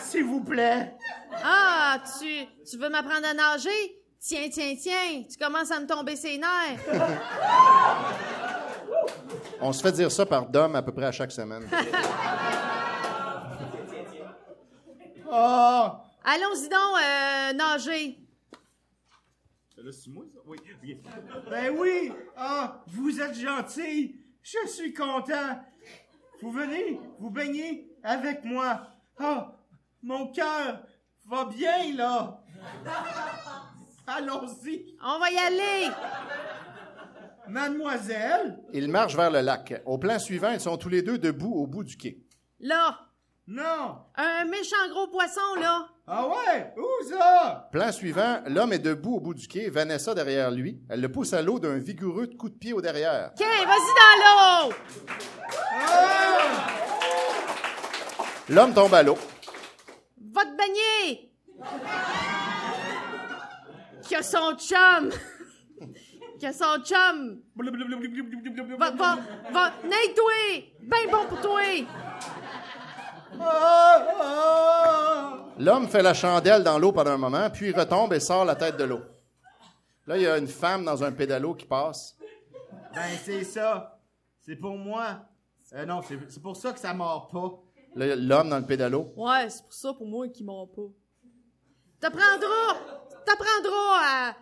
S'il vous plaît. Ah, tu, tu veux m'apprendre à nager? Tiens, tiens, tiens, tu commences à me tomber ses nerfs. On se fait dire ça par Dom à peu près à chaque semaine. Oh! *laughs* Allons-y donc, euh, nager. Là, c'est moi, ça? Oui, oui. Ben oui! Ah, vous êtes gentil! Je suis content! Vous venez vous baigner avec moi! Ah, mon cœur va bien, là! Allons-y! On va y aller! Mademoiselle? Ils marchent vers le lac. Au plan suivant, ils sont tous les deux debout au bout du quai. Là! Non! Un méchant gros poisson, là! Ah ouais? Où ça? Plan suivant, l'homme est debout au bout du quai, Vanessa derrière lui. Elle le pousse à l'eau d'un vigoureux coup de pied au derrière. Tiens, vas-y dans l'eau! L'homme tombe à l'eau. Va te baigner! Que son chum! Que son chum! Va, va, va, Nate-toi! Ben bon pour toi! L'homme fait la chandelle dans l'eau pendant un moment, puis il retombe et sort la tête de l'eau. Là, il y a une femme dans un pédalo qui passe. Ben, c'est ça. C'est pour moi. Euh, non, c'est c'est pour ça que ça mord pas. Là, L'homme dans le pédalo. Ouais, c'est pour ça pour moi qui m'ont pas. T'apprendras! T'apprendras à.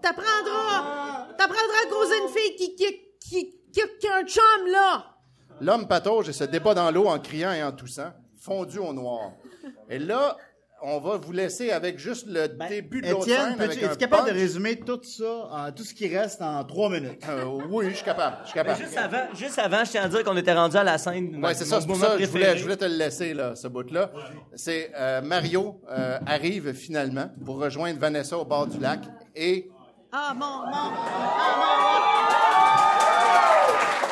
T'apprendras! T'apprendras à causer une fille qui, qui, qui, qui, qui a un chum, là! L'homme patauge et se débat dans l'eau en criant et en toussant, fondu au noir. Et là, on va vous laisser avec juste le début de l'autre Étienne, scène. avec es-tu capable de résumer tout ça, en- tout ce qui reste en trois minutes? Euh, oui, je suis capable. Je suis Mais capable. juste avant, juste avant, je tiens à dire qu'on était rendu à la scène. Oui, c'est ça, c'est pour ça que je voulais, je voulais te le laisser, là, ce bout-là. C'est euh, Mario euh, arrive finalement pour rejoindre Vanessa au bord du lac et Ah, mon, mon. Ah, là,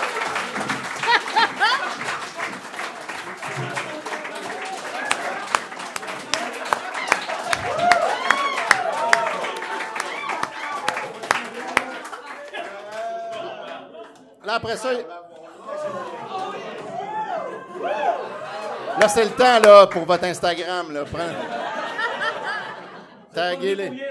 après ça... Là, c'est le temps, là, pour votre Instagram, là. Prends... Taguez-les. *laughs*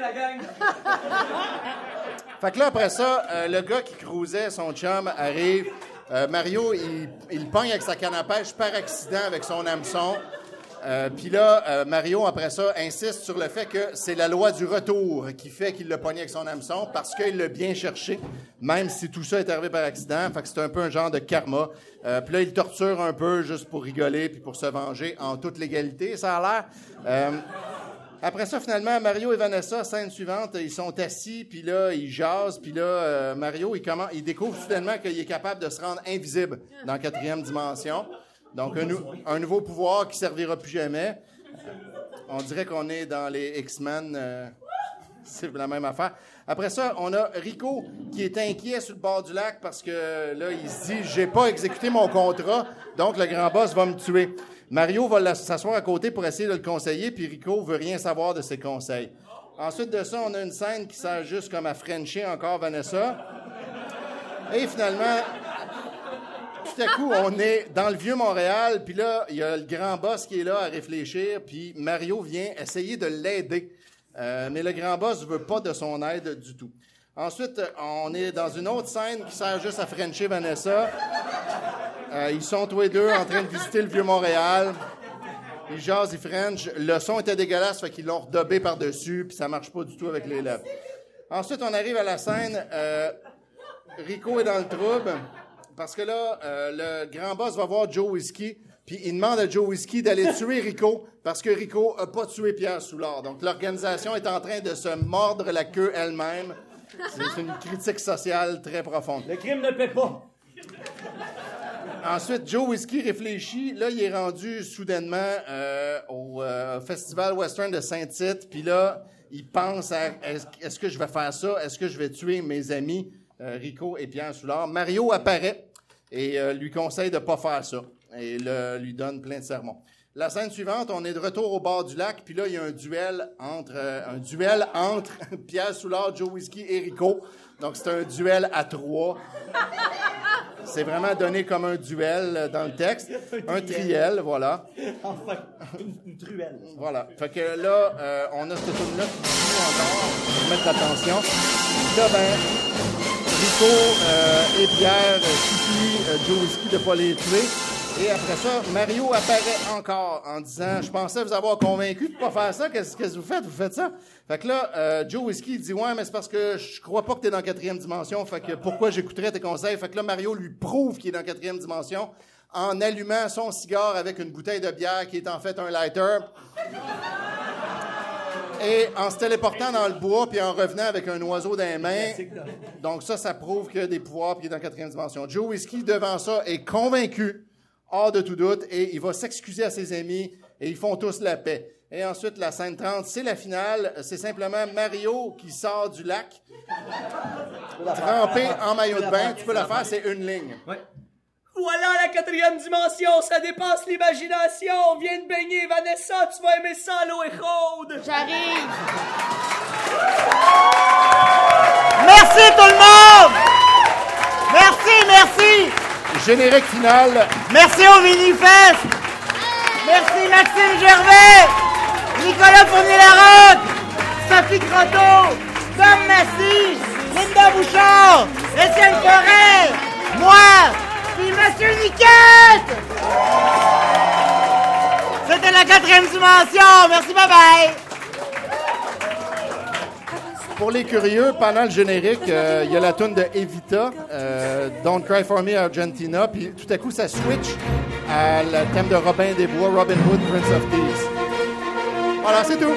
Fait que là, après ça, euh, le gars qui cruisait, son chum, arrive. Euh, Mario, il, il pogne avec sa canne à pêche par accident avec son hameçon. Euh, Puis là, euh, Mario, après ça, insiste sur le fait que c'est la loi du retour qui fait qu'il l'a pogné avec son hameçon parce qu'il l'a bien cherché, même si tout ça est arrivé par accident. Fait que c'est un peu un genre de karma. Euh, Puis là, il torture un peu juste pour rigoler puis pour se venger en toute légalité, ça a l'air. Euh, après ça, finalement, Mario et Vanessa, scène suivante, ils sont assis, puis là, ils jasent, puis là, euh, Mario, il, commence, il découvre soudainement qu'il est capable de se rendre invisible dans quatrième dimension. Donc, un, nou- un nouveau pouvoir qui servira plus jamais. On dirait qu'on est dans les X-Men. euh, c'est la même affaire. Après ça, on a Rico qui est inquiet sur le bord du lac parce que là, il se dit j'ai pas exécuté mon contrat, donc le grand boss va me tuer. Mario va s'asseoir à côté pour essayer de le conseiller, puis Rico veut rien savoir de ses conseils. Ensuite de ça, on a une scène qui sert juste comme à Frencher encore Vanessa. Et finalement, tout à coup, on est dans le vieux Montréal, puis là, il y a le grand boss qui est là à réfléchir, puis Mario vient essayer de l'aider. Euh, mais le grand boss veut pas de son aide du tout. Ensuite, on est dans une autre scène qui sert juste à Frencher Vanessa. Euh, ils sont tous les deux en train de visiter le vieux Montréal. Ils jasent, ils French. Le son était dégueulasse, fait qu'ils l'ont redobé par-dessus, puis ça marche pas du tout avec les lèvres. Ensuite, on arrive à la scène. euh, Rico est dans le trouble parce que là, euh, le grand boss va voir Joe Whiskey, puis il demande à Joe Whiskey d'aller *laughs* tuer Rico parce que Rico a pas tué Pierre Soulard. Donc l'organisation est en train de se mordre la queue elle-même. C'est une critique sociale très profonde. Le crime ne paie pas. Ensuite, Joe Whiskey réfléchit. Là, il est rendu soudainement euh, au euh, Festival Western de Saint-Tite. Puis là, il pense à est-ce, est-ce que je vais faire ça? Est-ce que je vais tuer mes amis euh, Rico et Pierre Soulard? Mario apparaît et euh, lui conseille de pas faire ça. et le- lui donne plein de sermons. La scène suivante, on est de retour au bord du lac, puis là, il y a un duel entre, euh, un duel entre *laughs* Pierre Soulard, Joe Whisky et Rico. Donc, c'est un duel à trois. C'est vraiment donné comme un duel euh, dans le texte. Un triel, voilà. Enfin, une, truelle. Voilà. Fait que là, euh, on a cette tune là qui joue encore mettre l'attention. Là, ben, Rico euh, et Pierre Joe Whisky de ne pas les tuer. Et après ça, Mario apparaît encore en disant Je pensais vous avoir convaincu de ne pas faire ça. Qu'est-ce que vous faites? Vous faites ça? Fait que là, euh, Joe Whisky dit Ouais, mais c'est parce que je crois pas que tu es dans la quatrième dimension. Fait que pourquoi j'écouterais tes conseils? Fait que là, Mario lui prouve qu'il est dans la quatrième dimension en allumant son cigare avec une bouteille de bière qui est en fait un lighter. Et en se téléportant dans le bois, puis en revenant avec un oiseau dans les mains. Donc ça, ça prouve que des pouvoirs, puis il est dans la quatrième dimension. Joe Whisky, devant ça, est convaincu, hors de tout doute, et il va s'excuser à ses amis, et ils font tous la paix. Et ensuite, la scène 30, c'est la finale. C'est simplement Mario qui sort du lac, trempé en maillot de bain. Tu peux la faire, c'est une ligne. Voilà la quatrième dimension, ça dépasse l'imagination. Viens de baigner, Vanessa, tu vas aimer ça, l'eau est chaude. J'arrive. Merci tout le monde! Merci, merci! Générique final. Merci au Vinifest! Merci Maxime Gervais! Nicolas Fournier-Larocque! Sophie Croteau! Tom Massy! Linda Bouchard! Étienne Forêt! Moi! Puis Monsieur Niquette! C'était la quatrième dimension! Merci, bye bye! Pour les curieux, pendant le générique, euh, il y a la tune de Evita, euh, Don't Cry for Me Argentina, puis tout à coup, ça switch à le thème de Robin des Bois, Robin Hood, Prince of Thieves. Voilà, c'est tout.